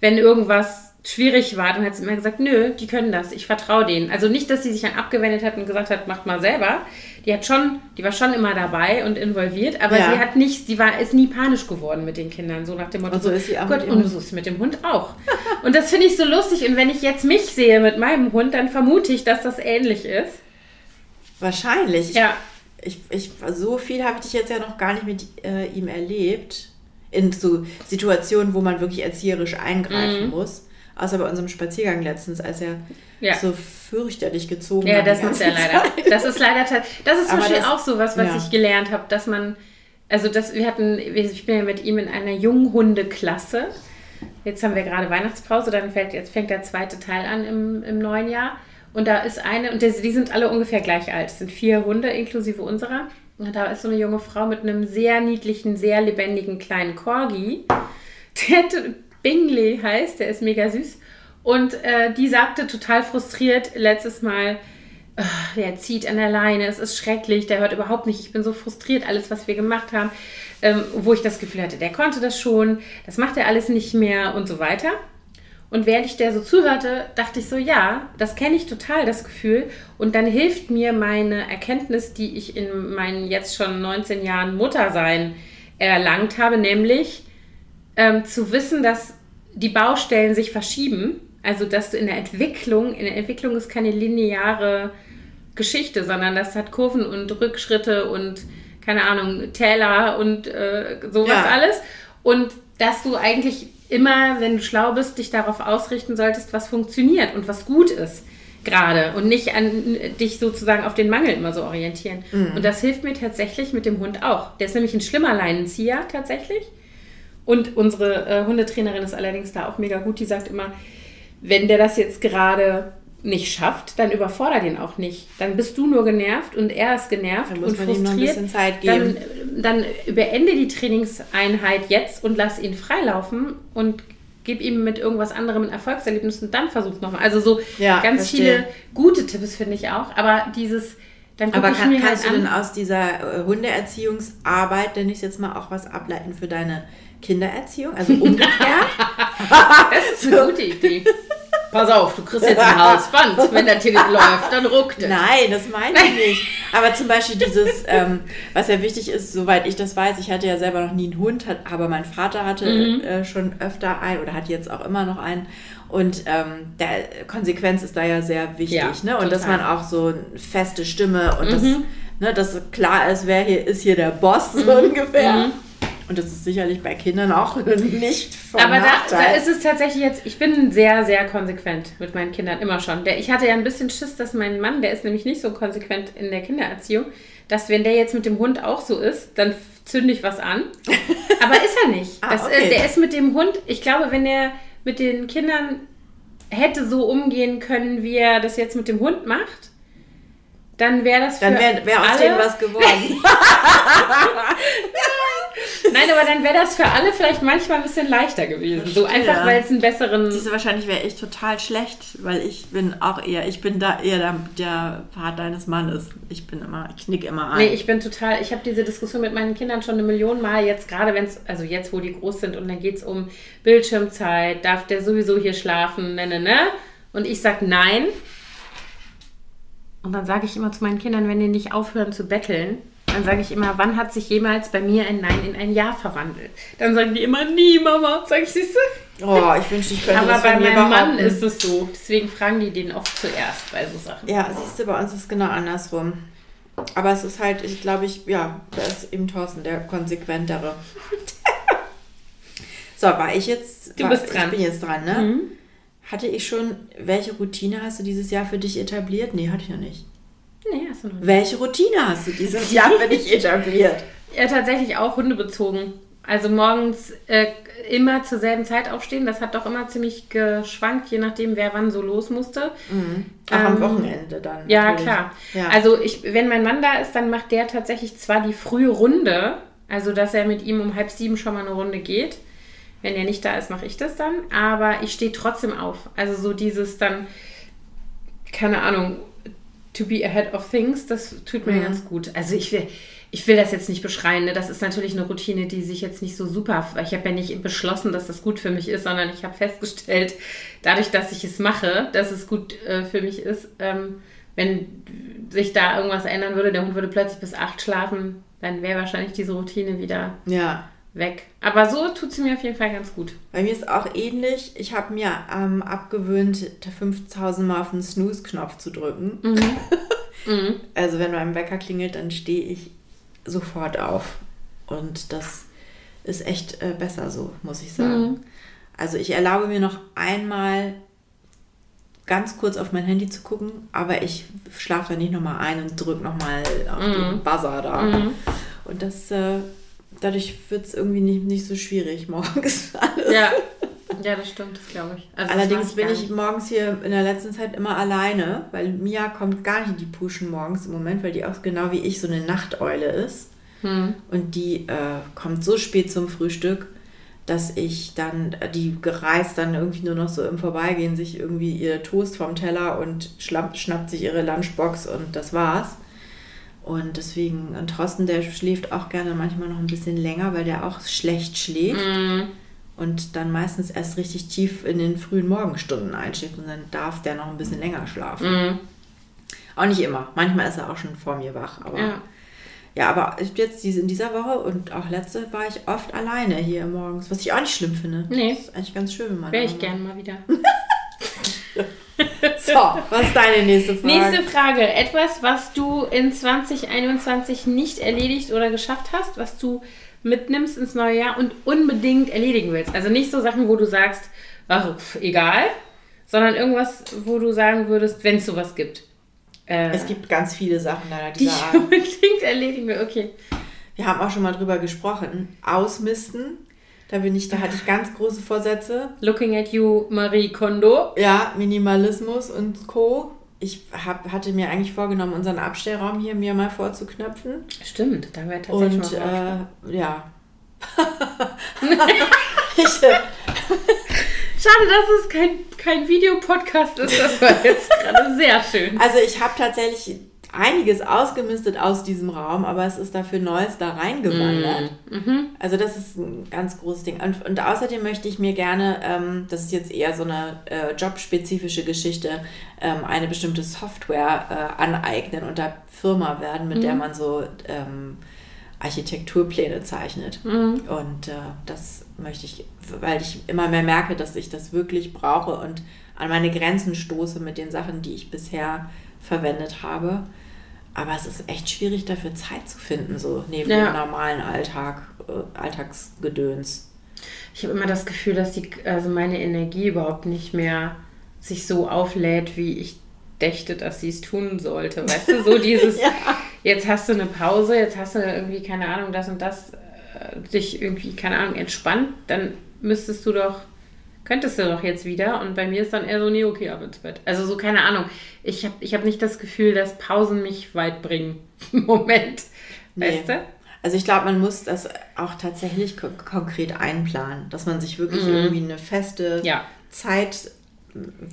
Wenn irgendwas schwierig war, dann hat sie immer gesagt, nö, die können das, ich vertraue denen. Also nicht, dass sie sich dann abgewendet hat und gesagt hat, macht mal selber. Die hat schon, die war schon immer dabei und involviert, aber Ja. sie hat nicht, die war, ist nie panisch geworden mit den Kindern, so nach dem Motto, Und so ist sie auch Gott, und so ist mit dem Hund auch. und das finde ich so lustig und wenn ich jetzt mich sehe mit meinem Hund, dann vermute ich, dass das ähnlich ist. Wahrscheinlich. Ich, Ja. ich, ich, so viel habe ich dich jetzt ja noch gar nicht mit äh, ihm erlebt. In so Situationen, wo man wirklich erzieherisch eingreifen muss. Außer bei unserem Spaziergang letztens, als er. Ja. so fürchterlich gezogen Ja, hat. das die muss er leider. Zeit. Das ist leider Das ist zum Beispiel das- auch so was, was ja. ich gelernt habe, dass man, also das, wir hatten, ich bin ja mit ihm in einer Junghundeklasse. Jetzt haben wir gerade Weihnachtspause, dann fällt, jetzt fängt der zweite Teil an im, im neuen Jahr. Und da ist eine, und die, die sind alle ungefähr gleich alt. Es sind vier Hunde inklusive unserer. Und da ist so eine junge Frau mit einem sehr niedlichen, sehr lebendigen kleinen Corgi. Der Bingley heißt, der ist mega süß. Und äh, die sagte total frustriert letztes Mal, "Ah, der zieht an der Leine, es ist schrecklich, der hört überhaupt nicht, ich bin so frustriert, alles, was wir gemacht haben, ähm, wo ich das Gefühl hatte, der konnte das schon, das macht er alles nicht mehr und so weiter. Und während ich der so zuhörte, dachte ich so, ja, das kenne ich total, das Gefühl. Und dann hilft mir meine Erkenntnis, die ich in meinen jetzt schon 19 Jahren Muttersein erlangt habe, nämlich ähm, zu wissen, dass die Baustellen sich verschieben. Also, dass du in der Entwicklung, in der Entwicklung ist keine lineare Geschichte, sondern das hat Kurven und Rückschritte und keine Ahnung, Täler und äh, sowas Ja. alles. Und dass du eigentlich immer, wenn du schlau bist, dich darauf ausrichten solltest, was funktioniert und was gut ist gerade und nicht an dich sozusagen auf den Mangel immer so orientieren. Und das hilft mir tatsächlich mit dem Hund auch. Der ist nämlich ein schlimmer Leinenzieher tatsächlich. Und unsere äh, Hundetrainerin ist allerdings da auch mega gut. Die sagt immer, wenn der das jetzt gerade nicht schafft, dann überfordert ihn auch nicht. Dann bist du nur genervt und er ist genervt Dann muss und man ihm noch ein frustriert. bisschen Zeit Dann, geben. dann beende die Trainingseinheit jetzt und lass ihn freilaufen und gib ihm mit irgendwas anderem ein Erfolgserlebnis und dann versuch nochmal. Also so Ja, ganz verstehe. viele gute Tipps finde ich auch. Aber dieses, dann Aber kann, kannst halt du denn aus dieser äh, Hundeerziehungsarbeit, nenne ich es jetzt mal, auch was ableiten für deine Kindererziehung? Also umgekehrt? Das ist eine gute Idee. Pass auf, du kriegst jetzt ein Halsband. Wenn der Ticket läuft, dann ruckt es. Nein, das meine ich nicht. Aber zum Beispiel dieses, ähm, was ja wichtig ist, soweit ich das weiß, ich hatte ja selber noch nie einen Hund, hat, aber mein Vater hatte Mhm. äh, schon öfter einen oder hat jetzt auch immer noch einen. Und ähm, der Konsequenz ist da ja sehr wichtig. Ja, ne? Und dass total. man auch so eine feste Stimme und das, Mhm. ne, dass klar ist, wer hier ist hier der Boss so ungefähr. Und das ist sicherlich bei Kindern auch nicht von Aber da, da ist es tatsächlich jetzt, ich bin sehr, sehr konsequent mit meinen Kindern, immer schon. Der, ich hatte ja ein bisschen Schiss, dass mein Mann, der ist nämlich nicht so konsequent in der Kindererziehung, dass wenn der jetzt mit dem Hund auch so ist, dann zünde ich was an. Aber ist er nicht. Ah, das, okay. äh, der ist mit dem Hund, ich glaube, wenn er mit den Kindern hätte so umgehen können, wie er das jetzt mit dem Hund macht, dann wäre das für Dann wäre wär aus alle, denen was geworden. Nein, aber dann wäre das für alle vielleicht manchmal ein bisschen leichter gewesen. So einfach, ja. weil es einen besseren. Diese wahrscheinlich wäre ich total schlecht, weil ich bin auch eher, ich bin da eher der, der Part deines Mannes. Ich bin immer, ich knick immer ein. Nee, ich bin total, ich habe diese Diskussion mit meinen Kindern schon eine Million Mal, jetzt gerade wenn es, also jetzt, wo die groß sind und dann geht es um Bildschirmzeit, darf der sowieso hier schlafen, ne, ne, ne? Und ich sage nein. Und dann sage ich immer zu meinen Kindern, wenn die nicht aufhören zu betteln, dann sage ich immer, wann hat sich jemals bei mir ein Nein in ein Ja verwandelt? Dann sagen die immer, nie, Mama. Sag ich, siehst du? Oh, ich wünschte, ich könnte Aber das bei meinem behaupten. Mann ist es so. Deswegen fragen die den oft zuerst bei so Sachen. Ja, siehst du, bei uns ist es genau andersrum. Aber es ist halt, ich glaube, ich, ja, da ist eben Thorsten der konsequentere. so, war ich jetzt. Du bist dran. Ich bin jetzt dran, ne? Mhm. Hatte ich schon, welche Routine hast du dieses Jahr für dich etabliert? Nee, hatte ich noch nicht. Nee, hast du noch nicht. Welche Routine hast du dieses Jahr für dich etabliert? Ja, tatsächlich auch hundebezogen. Also morgens äh, immer zur selben Zeit aufstehen. Das hat doch immer ziemlich geschwankt, je nachdem, wer wann so los musste. Mhm. Auch ähm, am Wochenende dann. Ja, natürlich. klar. Ja. Also ich, wenn mein Mann da ist, dann macht der tatsächlich zwar die frühe Runde, also dass er mit ihm um halb sieben schon mal eine Runde geht. Wenn er nicht da ist, mache ich das dann. Aber ich stehe trotzdem auf. Also so dieses dann, keine Ahnung, to be ahead of things, das tut mir mhm. ganz gut. Also ich will, ich will das jetzt nicht beschreien. Ne? Das ist natürlich eine Routine, die sich jetzt nicht so super. Ich habe ja nicht beschlossen, dass das gut für mich ist, sondern ich habe festgestellt, dadurch, dass ich es mache, dass es gut äh, für mich ist. Ähm, wenn sich da irgendwas ändern würde, der Hund würde plötzlich bis acht schlafen, dann wäre wahrscheinlich diese Routine wieder ja. Weg. Aber so tut sie mir auf jeden Fall ganz gut. Bei mir ist auch ähnlich. Ich habe mir ähm, abgewöhnt, 5000 Mal auf den Snooze-Knopf zu drücken. Mhm. mhm. Also wenn mein Wecker klingelt, dann stehe ich sofort auf. Und das ist echt äh, besser so, muss ich sagen. Mhm. Also ich erlaube mir noch einmal ganz kurz auf mein Handy zu gucken, aber ich schlafe da nicht nochmal ein und drücke nochmal auf mhm. den Buzzer da. Mhm. Und das, äh, dadurch wird es irgendwie nicht, nicht so schwierig morgens alles. Ja. Ja, das stimmt, das glaube ich. Also Allerdings bin ich morgens hier in der letzten Zeit immer alleine, weil Mia kommt gar nicht in die Puschen morgens im Moment, weil die auch genau wie ich so eine Nachteule ist. Hm. Und die äh, kommt so spät zum Frühstück, dass ich dann, die gereist dann irgendwie nur noch so im Vorbeigehen sich irgendwie ihr Toast vom Teller und schnappt, schnappt sich ihre Lunchbox und das war's. Und deswegen, und Thorsten, der schläft auch gerne manchmal noch ein bisschen länger, weil der auch schlecht schläft. Mm und dann meistens erst richtig tief in den frühen Morgenstunden einschläft und dann darf der noch ein bisschen länger schlafen. Mhm. Auch nicht immer. Manchmal ist er auch schon vor mir wach. Aber ja, ja aber jetzt in dieser Woche und auch letzte war ich oft alleine hier morgens, was ich auch nicht schlimm finde. Nee. Das ist eigentlich ganz schön, wenn man. Wäre ich gerne mal wieder. so, was ist deine nächste Frage? Nächste Frage. Etwas, was du in 2021 nicht erledigt oder geschafft hast, was du mitnimmst ins neue Jahr und unbedingt erledigen willst. Also nicht so Sachen, wo du sagst, ach, egal, sondern irgendwas, wo du sagen würdest, wenn es sowas gibt. Äh, es gibt ganz viele Sachen leider die ich unbedingt erledigen will. Okay. Wir haben auch schon mal drüber gesprochen. Ausmisten. Da bin ich, da hatte ich ganz große Vorsätze. Looking at you, Marie Kondo. Ja, Minimalismus und Co ich hab, hatte mir eigentlich vorgenommen, unseren Abstellraum hier mir mal vorzuknöpfen. Stimmt, da wäre tatsächlich Und äh, ja. ich, äh, Schade, dass es kein, kein Videopodcast ist. Das war jetzt gerade sehr schön. Also ich habe tatsächlich einiges ausgemistet aus diesem Raum, aber es ist dafür Neues da reingewandert. Mm, mhm. Also das ist ein ganz großes Ding. Und, und außerdem möchte ich mir gerne, ähm, das ist jetzt eher so eine äh, jobspezifische Geschichte, ähm, eine bestimmte Software äh, aneignen und da Firma werden, mit mhm. der man so ähm, Architekturpläne zeichnet. Mhm. Und äh, das möchte ich, weil ich immer mehr merke, dass ich das wirklich brauche und an meine Grenzen stoße mit den Sachen, die ich bisher verwendet habe. Aber es ist echt schwierig, dafür Zeit zu finden, so neben ja. dem normalen Alltag, äh, Alltagsgedöns. Ich habe immer das Gefühl, dass die, also meine Energie überhaupt nicht mehr sich so auflädt, wie ich dächte, dass sie es tun sollte. Weißt du, so dieses, ja. jetzt hast du eine Pause, jetzt hast du irgendwie, keine Ahnung, das und das, äh, dich irgendwie, keine Ahnung, entspannt, dann müsstest du doch könntest du doch jetzt wieder. Und bei mir ist dann eher so, nee, okay, ab ins Bett. Also so, keine Ahnung. Ich habe ich hab nicht das Gefühl, dass Pausen mich weit bringen. Moment. Nee. Weißt du? Also ich glaube, man muss das auch tatsächlich ko konkret einplanen, dass man sich wirklich mhm. irgendwie eine feste ja. Zeit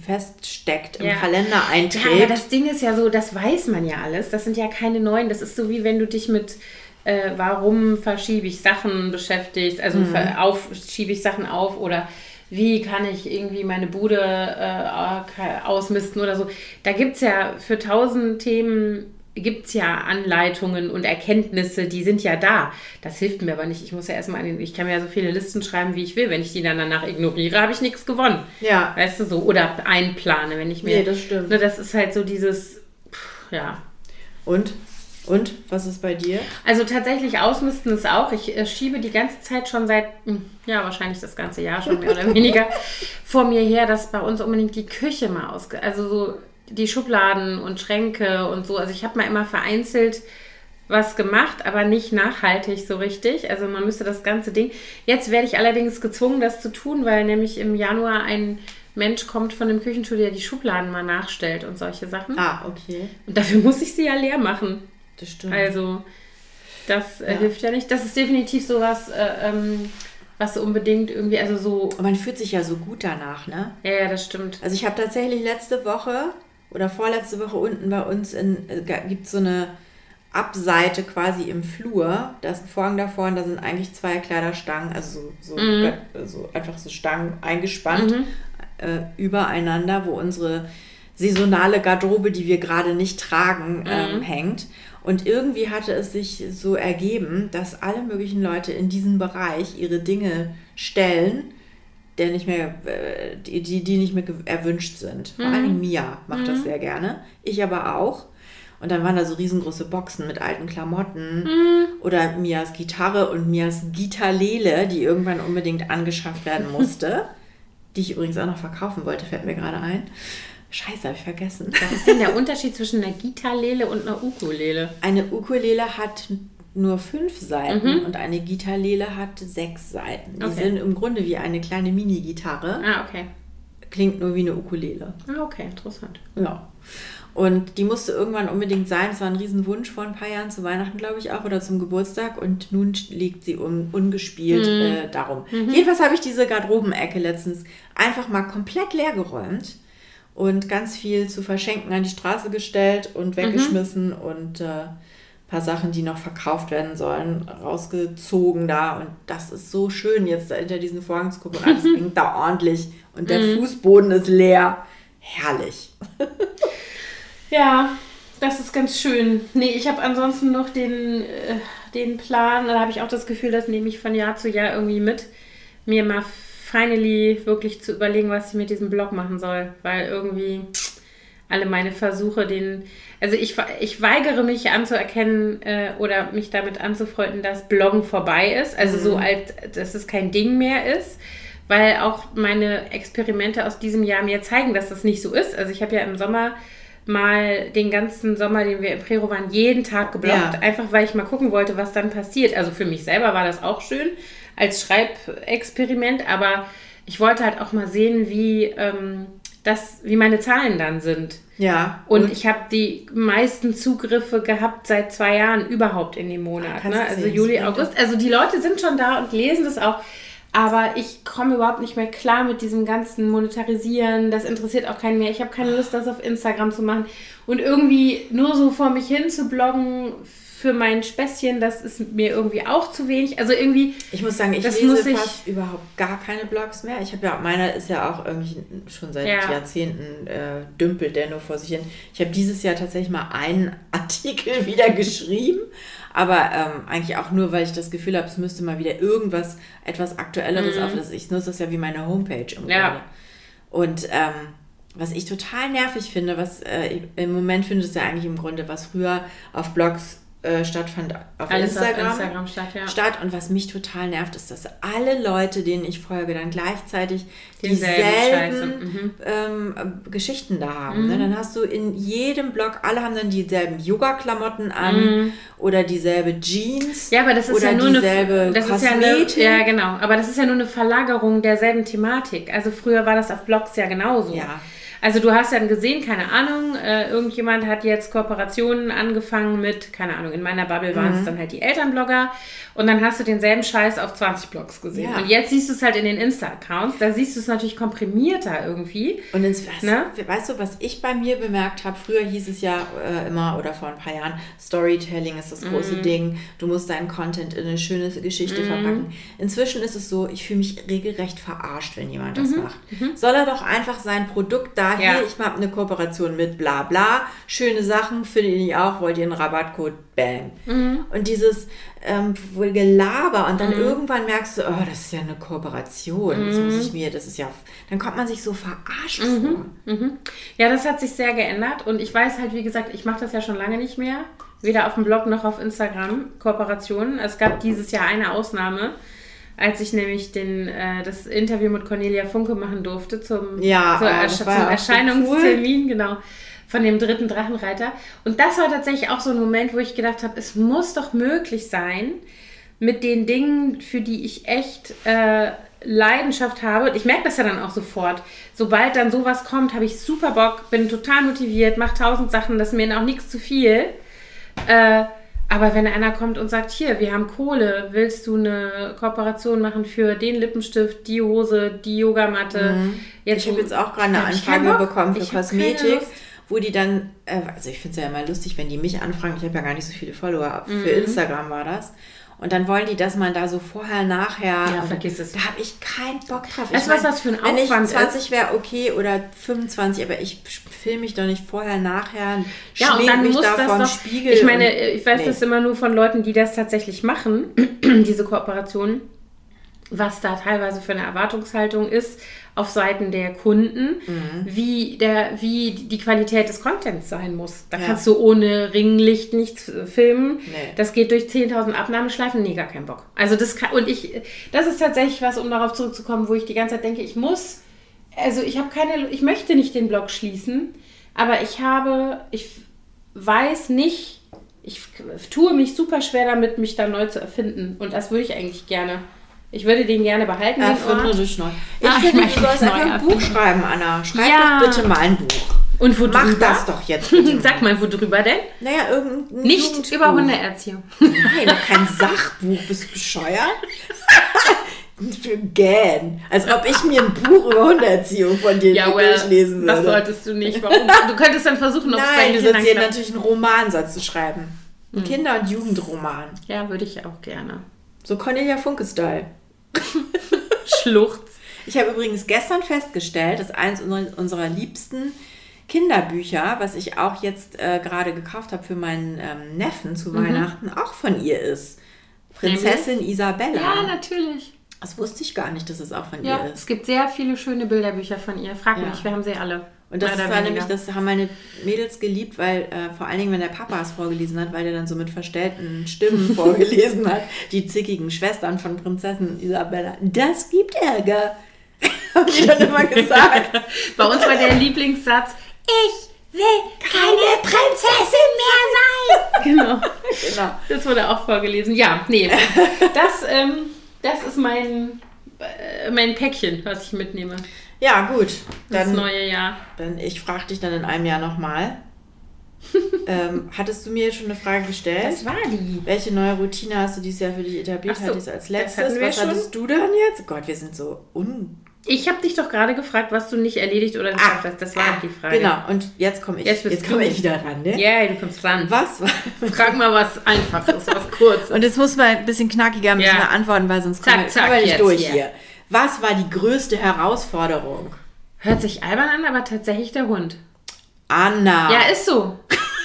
feststeckt, im ja. Kalender einträgt. Ja, aber das Ding ist ja so, das weiß man ja alles. Das sind ja keine neuen. Das ist so wie wenn du dich mit äh, warum verschiebe ich Sachen beschäftigst, also mhm. auf, schiebe ich Sachen auf oder wie kann ich irgendwie meine Bude äh, ausmisten oder so. Da gibt es ja für tausend Themen gibt es ja Anleitungen und Erkenntnisse, die sind ja da. Das hilft mir aber nicht. Ich muss ja erstmal, ich kann mir ja so viele Listen schreiben, wie ich will. Wenn ich die dann danach ignoriere, habe ich nichts gewonnen. Ja. Weißt du so? Oder einplane, wenn ich mir. Nee, das stimmt. Ne, das ist halt so dieses, pff, ja. Und? Und was ist bei dir? Also tatsächlich ausmisten ist auch. Ich äh, schiebe die ganze Zeit schon seit, hm, ja, wahrscheinlich das ganze Jahr schon mehr oder weniger vor mir her, dass bei uns unbedingt die Küche mal aus, also so die Schubladen und Schränke und so. Also ich habe mal immer vereinzelt was gemacht, aber nicht nachhaltig so richtig. Also man müsste das ganze Ding. Jetzt werde ich allerdings gezwungen, das zu tun, weil nämlich im Januar ein Mensch kommt von dem Küchenstudio, der die Schubladen mal nachstellt und solche Sachen. Ah, okay. Und dafür muss ich sie ja leer machen. Das stimmt. Also das äh, ja. hilft ja nicht. Das ist definitiv sowas, äh, ähm, was unbedingt irgendwie, also so. man fühlt sich ja so gut danach, ne? Ja, ja das stimmt. Also ich habe tatsächlich letzte Woche oder vorletzte Woche unten bei uns in, äh, gibt es so eine Abseite quasi im Flur. Da ist ein Vorhang davor und da sind eigentlich zwei Kleiderstangen, also so, so, mhm. so einfach so Stangen eingespannt mhm. äh, übereinander, wo unsere saisonale Garderobe, die wir gerade nicht tragen, ähm, mhm. hängt. Und irgendwie hatte es sich so ergeben, dass alle möglichen Leute in diesem Bereich ihre Dinge stellen der nicht mehr, äh, die, die nicht mehr erwünscht sind. Vor mhm. allem Mia macht mhm. das sehr gerne. Ich aber auch. Und dann waren da so riesengroße Boxen mit alten Klamotten mhm. oder Mias Gitarre und Mias Gitarlele, die irgendwann unbedingt angeschafft werden musste, die ich übrigens auch noch verkaufen wollte, fällt mir gerade ein. Scheiße, habe ich vergessen. Was ist denn der Unterschied zwischen einer Gitarlele und einer Ukulele? Eine Ukulele hat nur fünf Seiten mhm. und eine Gitarlele hat sechs Seiten. Die okay. sind im Grunde wie eine kleine Mini-Gitarre. Ah, okay. Klingt nur wie eine Ukulele. Ah, okay, interessant. Ja. Und die musste irgendwann unbedingt sein. Es war ein Riesenwunsch vor ein paar Jahren, zu Weihnachten, glaube ich, auch, oder zum Geburtstag. Und nun liegt sie un ungespielt mhm. äh, darum. Mhm. Jedenfalls habe ich diese Garderobenecke letztens einfach mal komplett leer geräumt und ganz viel zu verschenken an die Straße gestellt und mhm. weggeschmissen und äh, paar Sachen, die noch verkauft werden sollen, rausgezogen da. Und das ist so schön, jetzt da hinter diesen Vorhang zu gucken. Alles hängt da ordentlich und der mhm. Fußboden ist leer. Herrlich. ja, das ist ganz schön. Nee, ich habe ansonsten noch den, äh, den Plan, da habe ich auch das Gefühl, das nehme ich von Jahr zu Jahr irgendwie mit, mir mal finally wirklich zu überlegen, was ich mit diesem Blog machen soll. Weil irgendwie alle meine Versuche, den. Also ich, ich weigere mich anzuerkennen äh, oder mich damit anzufreunden, dass Bloggen vorbei ist. Also mhm. so alt, dass es kein Ding mehr ist. Weil auch meine Experimente aus diesem Jahr mir zeigen, dass das nicht so ist. Also ich habe ja im Sommer mal den ganzen Sommer, den wir im Prero waren, jeden Tag gebloggt. Ja. Einfach weil ich mal gucken wollte, was dann passiert. Also für mich selber war das auch schön als Schreibexperiment, aber ich wollte halt auch mal sehen, wie. Ähm, das, wie meine Zahlen dann sind. Ja. Und, und ich habe die meisten Zugriffe gehabt seit zwei Jahren überhaupt in dem Monat. Ne? Also Juli, August. Also die Leute sind schon da und lesen das auch. Aber ich komme überhaupt nicht mehr klar mit diesem ganzen Monetarisieren. Das interessiert auch keinen mehr. Ich habe keine Lust, das auf Instagram zu machen. Und irgendwie nur so vor mich hin zu bloggen für mein Späßchen, das ist mir irgendwie auch zu wenig. Also irgendwie. Ich muss sagen, ich lese fast überhaupt gar keine Blogs mehr. Ich habe ja, meiner ist ja auch irgendwie schon seit ja. Jahrzehnten äh, dümpelt der nur vor sich hin. Ich habe dieses Jahr tatsächlich mal einen Artikel wieder geschrieben, aber ähm, eigentlich auch nur, weil ich das Gefühl habe, es müsste mal wieder irgendwas, etwas Aktuelleres mhm. auf. Das, ich nutze das ja wie meine Homepage im ja. Und ähm, was ich total nervig finde, was äh, im Moment findet es ja eigentlich im Grunde, was früher auf Blogs äh, stattfand auf Alles Instagram, auf Instagram statt, ja. statt. Und was mich total nervt, ist, dass alle Leute, denen ich folge, dann gleichzeitig dieselben mhm. ähm, Geschichten da haben. Mhm. Ne? Dann hast du in jedem Blog, alle haben dann dieselben Yoga-Klamotten an mhm. oder dieselbe Jeans. Ja, aber das ist oder ja nur dieselbe eine, Kosmetik. Ja, eine, ja, genau. Aber das ist ja nur eine Verlagerung derselben Thematik. Also früher war das auf Blogs ja genauso. Ja. Also du hast dann gesehen, keine Ahnung, äh, irgendjemand hat jetzt Kooperationen angefangen mit, keine Ahnung, in meiner Bubble waren es dann halt die Elternblogger und dann hast du denselben Scheiß auf 20 Blogs gesehen. Ja. Und jetzt siehst du es halt in den Insta-Accounts, da siehst du es natürlich komprimierter irgendwie. Und ins, weißt, Ne? weißt du, was ich bei mir bemerkt habe? Früher hieß es ja äh, immer oder vor ein paar Jahren, Storytelling ist das große Mhm. Ding. Du musst deinen Content in eine schöne Geschichte verpacken. Inzwischen ist es so, ich fühle mich regelrecht verarscht, wenn jemand das macht. Soll er doch einfach sein Produkt da, Mhm. Ja. hier, ich habe eine Kooperation mit bla bla, schöne Sachen, findet ihr nicht auch, wollt ihr einen Rabattcode, bam. Mhm. Und dieses ähm, Gelaber und dann irgendwann merkst du, oh, das ist ja eine Kooperation, das Mhm. muss ich mir, das ist ja, dann kommt man sich so verarscht vor. Ja, das hat sich sehr geändert und ich weiß halt, wie gesagt, ich mache das ja schon lange nicht mehr. Weder auf dem Blog noch auf Instagram, Kooperationen. Es gab dieses Jahr eine Ausnahme, als ich nämlich den, äh, das Interview mit Cornelia Funke machen durfte zum, Ja, zur das zum Erscheinungstermin, genau, von dem dritten Drachenreiter. Und das war tatsächlich auch so ein Moment, wo ich gedacht habe, es muss doch möglich sein, mit den Dingen, für die ich echt äh, Leidenschaft habe. Und ich merke das ja dann auch sofort. Sobald dann sowas kommt, habe ich super Bock, bin total motiviert, mache tausend Sachen, das ist mir auch nichts zu viel. Äh, aber wenn einer kommt und sagt, hier, wir haben Kohle, willst du eine Kooperation machen für den Lippenstift, die Hose, die Yogamatte? Jetzt, Ich habe jetzt auch gerade eine Anfrage bekommen für Kosmetik, wo die dann, äh, also ich finde es ja immer lustig, wenn die mich anfragen, ich habe ja gar nicht so viele Follower, für Mhm. Instagram war das. Und dann wollen die, dass man da so vorher, nachher. Ja, vergiss es. Da habe ich keinen Bock drauf. Weißt Ich was mein, das für ein wenn Aufwand ich 20 wäre okay oder 25, aber ich filme mich doch nicht vorher, nachher, Ja, und dann mich muss davon, das doch. Spiegel. ich meine, ich weiß nee. das immer nur von Leuten, die das tatsächlich machen, diese Kooperationen, was da teilweise für eine Erwartungshaltung ist auf Seiten der Kunden, Mhm. wie, der, wie die Qualität des Contents sein muss. Da Ja. kannst du ohne Ringlicht nichts äh, filmen. Nee. Das geht durch 10.000 Abnahmeschleifen. Nee, gar keinen Bock. Also das kann, und ich, das ist tatsächlich was, um darauf zurückzukommen, wo ich die ganze Zeit denke, ich muss, also ich habe keine, ich möchte nicht den Blog schließen, aber ich habe, ich weiß nicht, ich tue mich super schwer damit, mich da neu zu erfinden. Und das würde ich eigentlich gerne. Ich würde den gerne behalten. den Erfinde Ort. dich neu. Ich ich finde, möchte du sollst mich einfach ein Buch schreiben, Anna. Schreib Ja. doch bitte mal ein Buch. Und wo Mach drüber? das doch jetzt. Sag mal, wo drüber denn? Naja, irgendein Nicht Jugendbuch. über Hundeerziehung. Nein, kein Sachbuch. Bist du bescheuert? Gähn. Als ob ich mir ein Buch über Hundeerziehung von dir Ja, well, durchlesen das würde. solltest du nicht. Warum? Du könntest dann versuchen, ob es bei Nein, dir ich so würde dir natürlich einen Romansatz zu schreiben. Hm. Ein Kinder- und Jugendroman. Ja, würde ich auch gerne. So Cornelia Funke-Style. Schluchz. Ich habe übrigens gestern festgestellt, dass eins unserer, liebsten Kinderbücher, was ich auch jetzt äh, gerade gekauft habe für meinen ähm, Neffen zu Mhm. Weihnachten, auch von ihr ist. Prinzessin Isabella. Ja, natürlich. das wusste ich gar nicht, dass es auch von Ja, ihr es ist. gibt sehr viele schöne Bilderbücher von ihr. Frag Ja. mich, wir haben sie alle. Und das war nämlich, das haben meine Mädels geliebt, weil äh, vor allen Dingen, wenn der Papa es vorgelesen hat, weil der dann so mit verstellten Stimmen vorgelesen hat, die zickigen Schwestern von Prinzessin Isabella. Das gibt Ärger. haben die dann immer gesagt. Bei uns war der Lieblingssatz, ich will keine Prinzessin mehr sein. Genau. genau. Das wurde auch vorgelesen. Ja, nee. Das, ähm, das ist mein, äh, mein Päckchen, was ich mitnehme. Ja, gut. Das Dann, neue Jahr. dann ich frage dich dann in einem Jahr nochmal. ähm, hattest du mir schon eine Frage gestellt? Das war die. Welche neue Routine hast du dieses Jahr für dich etabliert? So, hattest du als das letztes? Was schon. hattest du dann jetzt? Oh Gott, wir sind so un... Ich habe dich doch gerade gefragt, was du nicht erledigt oder geschafft hast. Das war ah, die Frage. Genau, und jetzt komme ich, Jetzt jetzt du. ich wieder ran, ne? Ja, du kommst ran. Was. Frag mal was Einfaches, was Kurzes. Und jetzt muss man ein bisschen knackiger müssen Ja. antworten, weil sonst Zack, kommen wir, zack, nicht jetzt durch hier. hier. Was war die größte Herausforderung? Hört sich albern an, aber tatsächlich der Hund. Anna. Ja, ist so.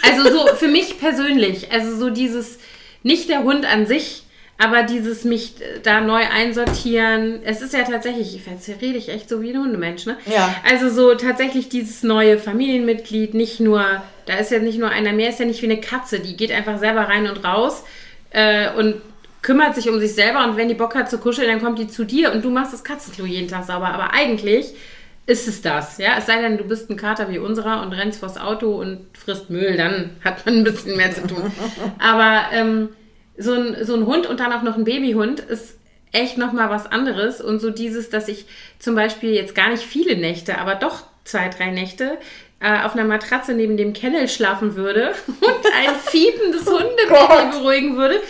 Also so für mich persönlich. Also so dieses, nicht der Hund an sich, aber dieses mich äh, da neu einsortieren. Es ist ja tatsächlich, jetzt rede ich echt so wie ein Hundemensch, ne? Ja. Also so tatsächlich dieses neue Familienmitglied, nicht nur, da ist ja nicht nur einer mehr, ist ja nicht wie eine Katze, die geht einfach selber rein und raus äh, und kümmert sich um sich selber und wenn die Bock hat zu kuscheln, dann kommt die zu dir und du machst das Katzenklo jeden Tag sauber. Aber eigentlich ist es das, ja. Es sei denn, du bist ein Kater wie unserer und rennst vors Auto und frisst Müll, dann hat man ein bisschen mehr zu tun. Aber ähm, so, ein, so ein Hund und dann auch noch ein Babyhund ist echt nochmal was anderes. Und so dieses, dass ich zum Beispiel jetzt gar nicht viele Nächte, aber doch zwei, drei Nächte äh, auf einer Matratze neben dem Kennel schlafen würde und ein fiependes Hundebaby beruhigen würde.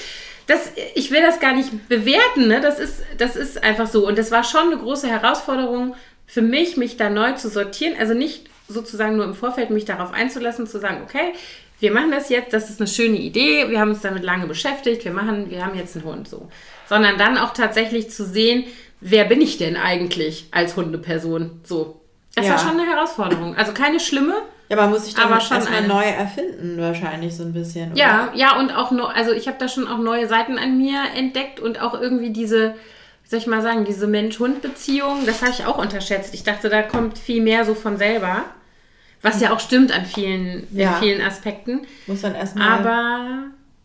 Das, ich will das gar nicht bewerten, ne? das, ist, das ist einfach so. Und das war schon eine große Herausforderung für mich, mich da neu zu sortieren. Also nicht sozusagen nur im Vorfeld mich darauf einzulassen, zu sagen, okay, wir machen das jetzt, das ist eine schöne Idee, wir haben uns damit lange beschäftigt, wir machen, wir haben jetzt einen Hund so. Sondern dann auch tatsächlich zu sehen, wer bin ich denn eigentlich als Hundeperson? So. Das ja. war schon eine Herausforderung. Also keine schlimme. Ja, man muss sich dann erstmal neu erfinden, wahrscheinlich so ein bisschen. Oder? Ja, ja, und auch noch, also ich habe da schon auch neue Seiten an mir entdeckt und auch irgendwie diese, wie soll ich mal sagen, diese Mensch-Hund-Beziehung, das habe ich auch unterschätzt. Ich dachte, da kommt viel mehr so von selber. Was ja auch stimmt an vielen, ja. vielen Aspekten. Muss dann erstmal. Aber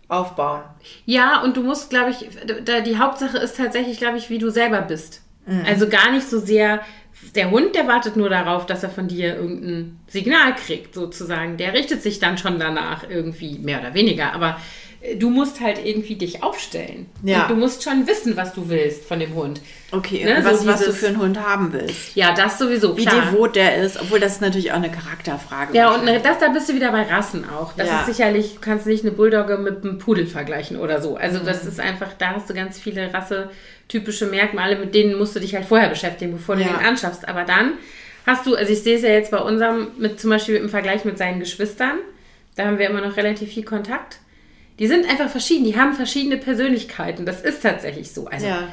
aufbauen. Ja, und du musst, glaube ich, da, die Hauptsache ist tatsächlich, glaube ich, wie du selber bist. Mhm. Also gar nicht so sehr, der Hund, der wartet nur darauf, dass er von dir irgendein Signal kriegt, sozusagen. Der richtet sich dann schon danach irgendwie, mehr oder weniger. Aber du musst halt irgendwie dich aufstellen. Ja. Und du musst schon wissen, was du willst von dem Hund. Okay, ne? was, so was du für einen Hund haben willst. Ja, das sowieso, Wie klar. devot der ist, obwohl das ist natürlich auch eine Charakterfrage. Ja, und das, da bist du wieder bei Rassen auch. Das ja. ist sicherlich, du kannst nicht eine Bulldogge mit einem Pudel vergleichen oder so. Also mhm. das ist einfach, da hast du ganz viele rassetypische Merkmale, mit denen musst du dich halt vorher beschäftigen, bevor du ja. den anschaffst. Aber dann hast du, also ich sehe es ja jetzt bei unserem, mit zum Beispiel im Vergleich mit seinen Geschwistern, da haben wir immer noch relativ viel Kontakt die sind einfach verschieden, die haben verschiedene Persönlichkeiten. Das ist tatsächlich so. Also, ja.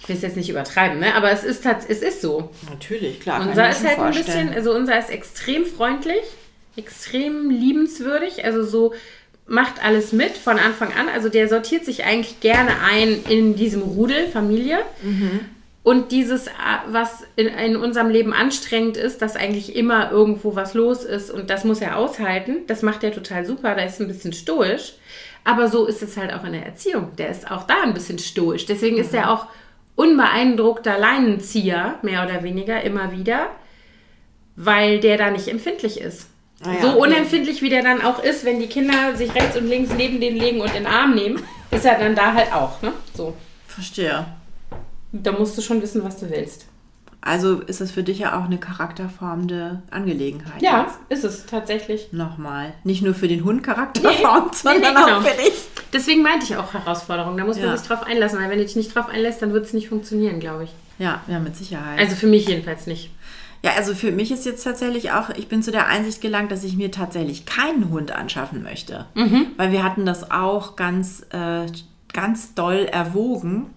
ich will es jetzt nicht übertreiben, ne? aber es ist, es ist so. Natürlich, klar. Unser ist halt vorstellen. ein bisschen, also unser ist extrem freundlich, extrem liebenswürdig, also so macht alles mit von Anfang an. Also der sortiert sich eigentlich gerne ein in diesem Rudel Familie. Mhm. Und dieses, was in, in, unserem Leben anstrengend ist, dass eigentlich immer irgendwo was los ist und das muss er aushalten, das macht er total super, da ist ein bisschen stoisch. Aber so ist es halt auch in der Erziehung. Der ist auch da ein bisschen stoisch. Deswegen mhm. ist er auch unbeeindruckter Leinenzieher, mehr oder weniger, immer wieder, weil der da nicht empfindlich ist. Ah ja, so unempfindlich, wie der dann auch ist, wenn die Kinder sich rechts und links neben den legen und in den Arm nehmen, ist er dann da halt auch. Ne? So. Verstehe. Da musst du schon wissen, was du willst. Also ist das für dich ja auch eine charakterformende Angelegenheit. Ja, jetzt. ist es tatsächlich. Nochmal. Nicht nur für den Hund charakterformt, nee, sondern nee, nee, genau. auch für dich. Deswegen meinte ich auch Herausforderung. Da muss ja. man sich drauf einlassen, weil wenn du dich nicht drauf einlässt, dann wird es nicht funktionieren, glaube ich. Ja, ja, mit Sicherheit. Also für mich jedenfalls nicht. Ja, also für mich ist jetzt tatsächlich auch, ich bin zu der Einsicht gelangt, dass ich mir tatsächlich keinen Hund anschaffen möchte. Mhm. Weil wir hatten das auch ganz, äh, ganz doll erwogen.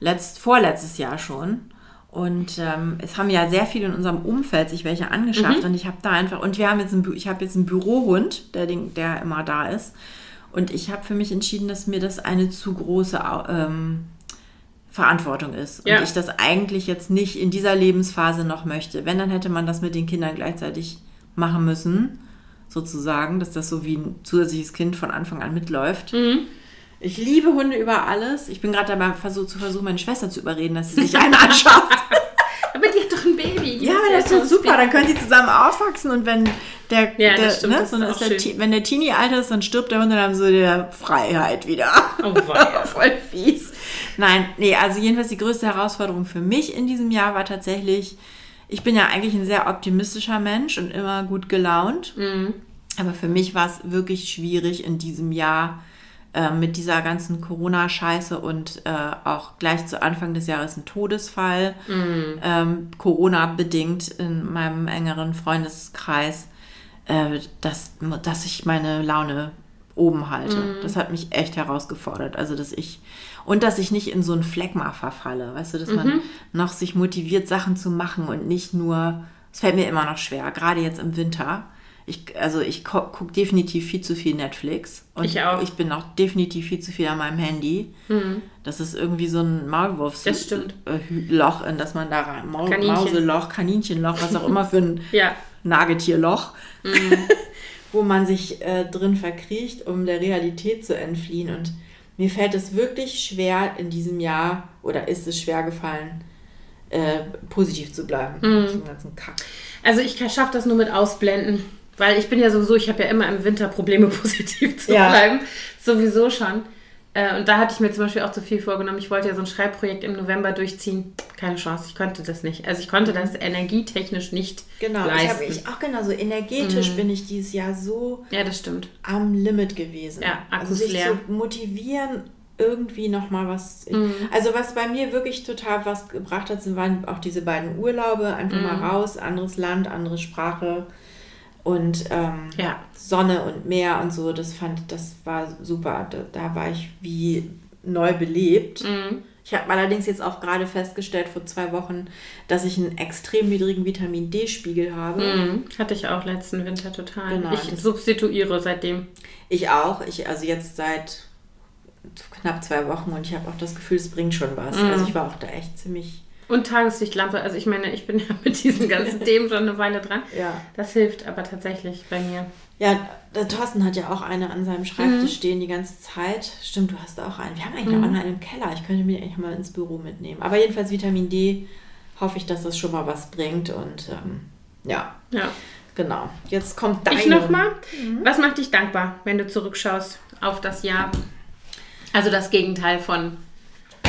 Letzt, vorletztes Jahr schon. Und ähm, es haben ja sehr viele in unserem Umfeld sich welche angeschafft. Mhm. Und ich habe da einfach, und wir haben jetzt ein, ich habe jetzt einen Bürohund, der, der immer da ist. Und ich habe für mich entschieden, dass mir das eine zu große ähm, Verantwortung ist. Ja. Und ich das eigentlich jetzt nicht in dieser Lebensphase noch möchte. Wenn, dann hätte man das mit den Kindern gleichzeitig machen müssen, sozusagen, dass das so wie ein zusätzliches Kind von Anfang an mitläuft. Mhm. Ich liebe Hunde über alles. Ich bin gerade dabei versuch, zu versuchen, meine Schwester zu überreden, dass sie sich einen anschafft. Aber die hat doch ein Baby. Die ja, das ist super. Dann können die zusammen aufwachsen und wenn der, ja, der, stimmt, ne, so ist der wenn der Teenie alter ist, dann stirbt der Hund und dann haben sie die Freiheit wieder. Oh, Voll fies. Nein, nee, also jedenfalls die größte Herausforderung für mich in diesem Jahr war tatsächlich, ich bin ja eigentlich ein sehr optimistischer Mensch und immer gut gelaunt. Mhm. Aber für mich war es wirklich schwierig in diesem Jahr äh, mit dieser ganzen Corona-Scheiße und äh, auch gleich zu Anfang des Jahres ein Todesfall, mm. ähm, Corona-bedingt in meinem engeren Freundeskreis, äh, dass, dass ich meine Laune oben halte. Mm. Das hat mich echt herausgefordert. Also, dass ich und dass ich nicht in so ein Phlegma verfalle, weißt du, dass mhm. man noch sich motiviert, Sachen zu machen und nicht nur, es fällt mir immer noch schwer, gerade jetzt im Winter ich, also ich gucke definitiv viel zu viel Netflix. Und ich auch. Ich bin auch definitiv viel zu viel an meinem Handy. Mhm. Das ist irgendwie so ein Maulwurfsloch, in das man da rein, Maul Kaninchen. Mauseloch, Kaninchenloch, was auch immer für ein ja. Nagetierloch, mhm. wo man sich äh, drin verkriecht, um der Realität zu entfliehen. Und mir fällt es wirklich schwer in diesem Jahr, oder ist es schwer gefallen, äh, positiv zu bleiben. Mhm. ganzen Kack. Also ich schaffe das nur mit Ausblenden. Weil ich bin ja sowieso, ich habe ja immer im Winter Probleme, positiv zu ja. bleiben. Sowieso schon. Äh, und da hatte ich mir zum Beispiel auch zu viel vorgenommen. Ich wollte ja so ein Schreibprojekt im November durchziehen. Keine Chance, ich konnte das nicht. Also ich konnte das energietechnisch nicht genau, leisten. Genau, ich auch genau so energetisch mhm. bin ich dieses Jahr so ja, das stimmt. am Limit gewesen. Ja, Akkus also sich leer. zu motivieren, irgendwie nochmal was. Mhm. Also was bei mir wirklich total was gebracht hat, sind waren auch diese beiden Urlaube. Einfach mhm. mal raus, anderes Land, andere Sprache und ähm, ja. Sonne und Meer und so, das fand, das war super. Da, da war ich wie neu belebt. Mhm. Ich habe allerdings jetzt auch gerade festgestellt vor zwei Wochen, dass ich einen extrem niedrigen Vitamin D-Spiegel habe. Mhm. Hatte ich auch letzten Winter total. Genau, ich substituiere seitdem. Ich auch. Ich, also jetzt seit knapp zwei Wochen und ich habe auch das Gefühl, es bringt schon was. Mhm. Also ich war auch da echt ziemlich und Tageslichtlampe. Also ich meine, ich bin ja mit diesen ganzen Themen schon eine Weile dran. Ja. Das hilft aber tatsächlich bei mir. Ja, der Thorsten hat ja auch eine an seinem Schreibtisch mhm. stehen die ganze Zeit. Stimmt, du hast auch einen. Wir haben eigentlich mhm. noch einen im Keller. Ich könnte mir eigentlich mal ins Büro mitnehmen. Aber jedenfalls Vitamin D hoffe ich, dass das schon mal was bringt. Und ähm, ja. Ja. Genau. Jetzt kommt deine. Ich nochmal. Mhm. Was macht dich dankbar, wenn du zurückschaust auf das Jahr? Also das Gegenteil von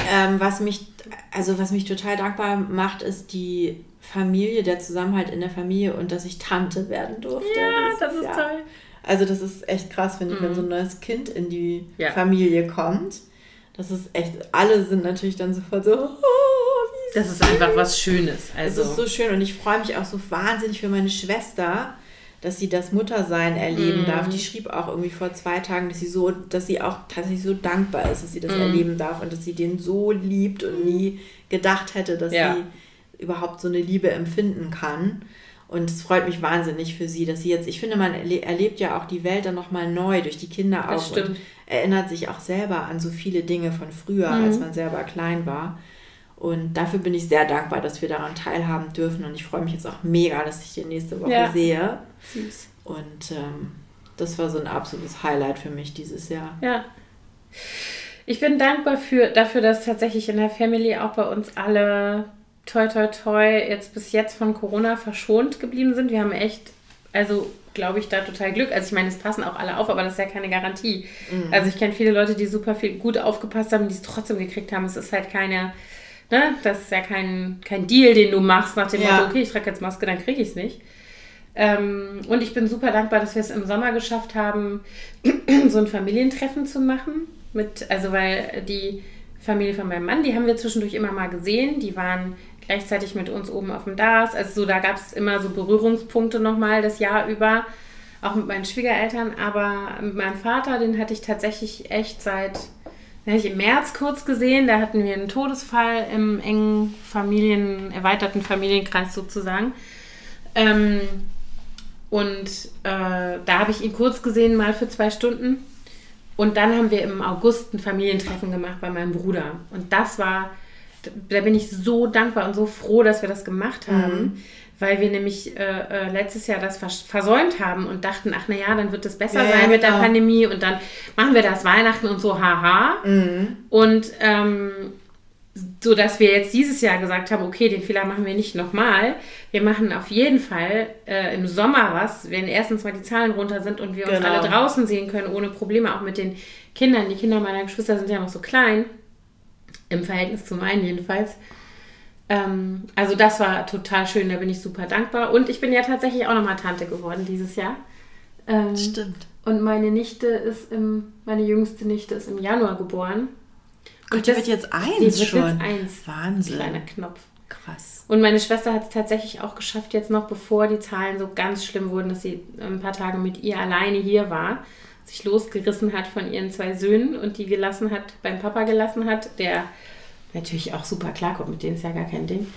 ähm, was mich, also was mich total dankbar macht, ist die Familie, der Zusammenhalt in der Familie und dass ich Tante werden durfte. Ja, das, das ist ja. toll. Also das ist echt krass, finde ich, mhm. wenn so ein neues Kind in die ja. Familie kommt. Das ist echt, alle sind natürlich dann sofort so, oh, das ist einfach was Schönes. Also. Es ist so schön und ich freue mich auch so wahnsinnig für meine Schwester, dass sie das Muttersein erleben mm. darf. Die schrieb auch irgendwie vor zwei Tagen, dass sie so, dass sie auch tatsächlich so dankbar ist, dass sie das mm. erleben darf und dass sie den so liebt und nie gedacht hätte, dass ja. sie überhaupt so eine Liebe empfinden kann. Und es freut mich wahnsinnig für sie, dass sie jetzt, ich finde, man erlebt ja auch die Welt dann nochmal neu durch die Kinder auch und erinnert sich auch selber an so viele Dinge von früher, mhm. als man selber klein war. Und dafür bin ich sehr dankbar, dass wir daran teilhaben dürfen. Und ich freue mich jetzt auch mega, dass ich die nächste Woche ja. sehe. Süß. Und ähm, das war so ein absolutes Highlight für mich dieses Jahr. Ja. Ich bin dankbar für, dafür, dass tatsächlich in der Family auch bei uns alle toi toi toi jetzt bis jetzt von Corona verschont geblieben sind. Wir haben echt, also glaube ich, da total Glück. Also ich meine, es passen auch alle auf, aber das ist ja keine Garantie. Mhm. Also ich kenne viele Leute, die super viel gut aufgepasst haben, die es trotzdem gekriegt haben. Es ist halt keine Ne? Das ist ja kein, kein Deal, den du machst nach dem ja. Motto, okay, ich trage jetzt Maske, dann kriege ich es nicht. Ähm, und ich bin super dankbar, dass wir es im Sommer geschafft haben, so ein Familientreffen zu machen. Mit, also weil die Familie von meinem Mann, die haben wir zwischendurch immer mal gesehen. Die waren gleichzeitig mit uns oben auf dem DAS. Also so, da gab es immer so Berührungspunkte nochmal das Jahr über. Auch mit meinen Schwiegereltern. Aber mit meinem Vater, den hatte ich tatsächlich echt seit den habe ich im März kurz gesehen. Da hatten wir einen Todesfall im engen Familien, erweiterten Familienkreis sozusagen. Ähm, und äh, da habe ich ihn kurz gesehen, mal für zwei Stunden. Und dann haben wir im August ein Familientreffen gemacht bei meinem Bruder. Und das war, da bin ich so dankbar und so froh, dass wir das gemacht haben. Mhm weil wir nämlich äh, äh, letztes Jahr das vers versäumt haben und dachten, ach naja, dann wird es besser ja, sein ja, mit der genau. Pandemie und dann machen wir das Weihnachten und so, haha. Mhm. Und ähm, so dass wir jetzt dieses Jahr gesagt haben, okay, den Fehler machen wir nicht nochmal. Wir machen auf jeden Fall äh, im Sommer was, wenn erstens mal die Zahlen runter sind und wir genau. uns alle draußen sehen können, ohne Probleme, auch mit den Kindern. Die Kinder meiner Geschwister sind ja noch so klein, im Verhältnis zu meinen jedenfalls. Ähm, also das war total schön, da bin ich super dankbar. Und ich bin ja tatsächlich auch nochmal Tante geworden dieses Jahr. Ähm, Stimmt. Und meine Nichte ist im, meine jüngste Nichte ist im Januar geboren. Gott, die wird jetzt eins die wird schon. Jetzt eins. Wahnsinn. Kleiner Knopf. Krass. Und meine Schwester hat es tatsächlich auch geschafft, jetzt noch bevor die Zahlen so ganz schlimm wurden, dass sie ein paar Tage mit ihr alleine hier war, sich losgerissen hat von ihren zwei Söhnen und die gelassen hat, beim Papa gelassen hat, der natürlich auch super klarkommt, mit denen ist ja gar kein Ding.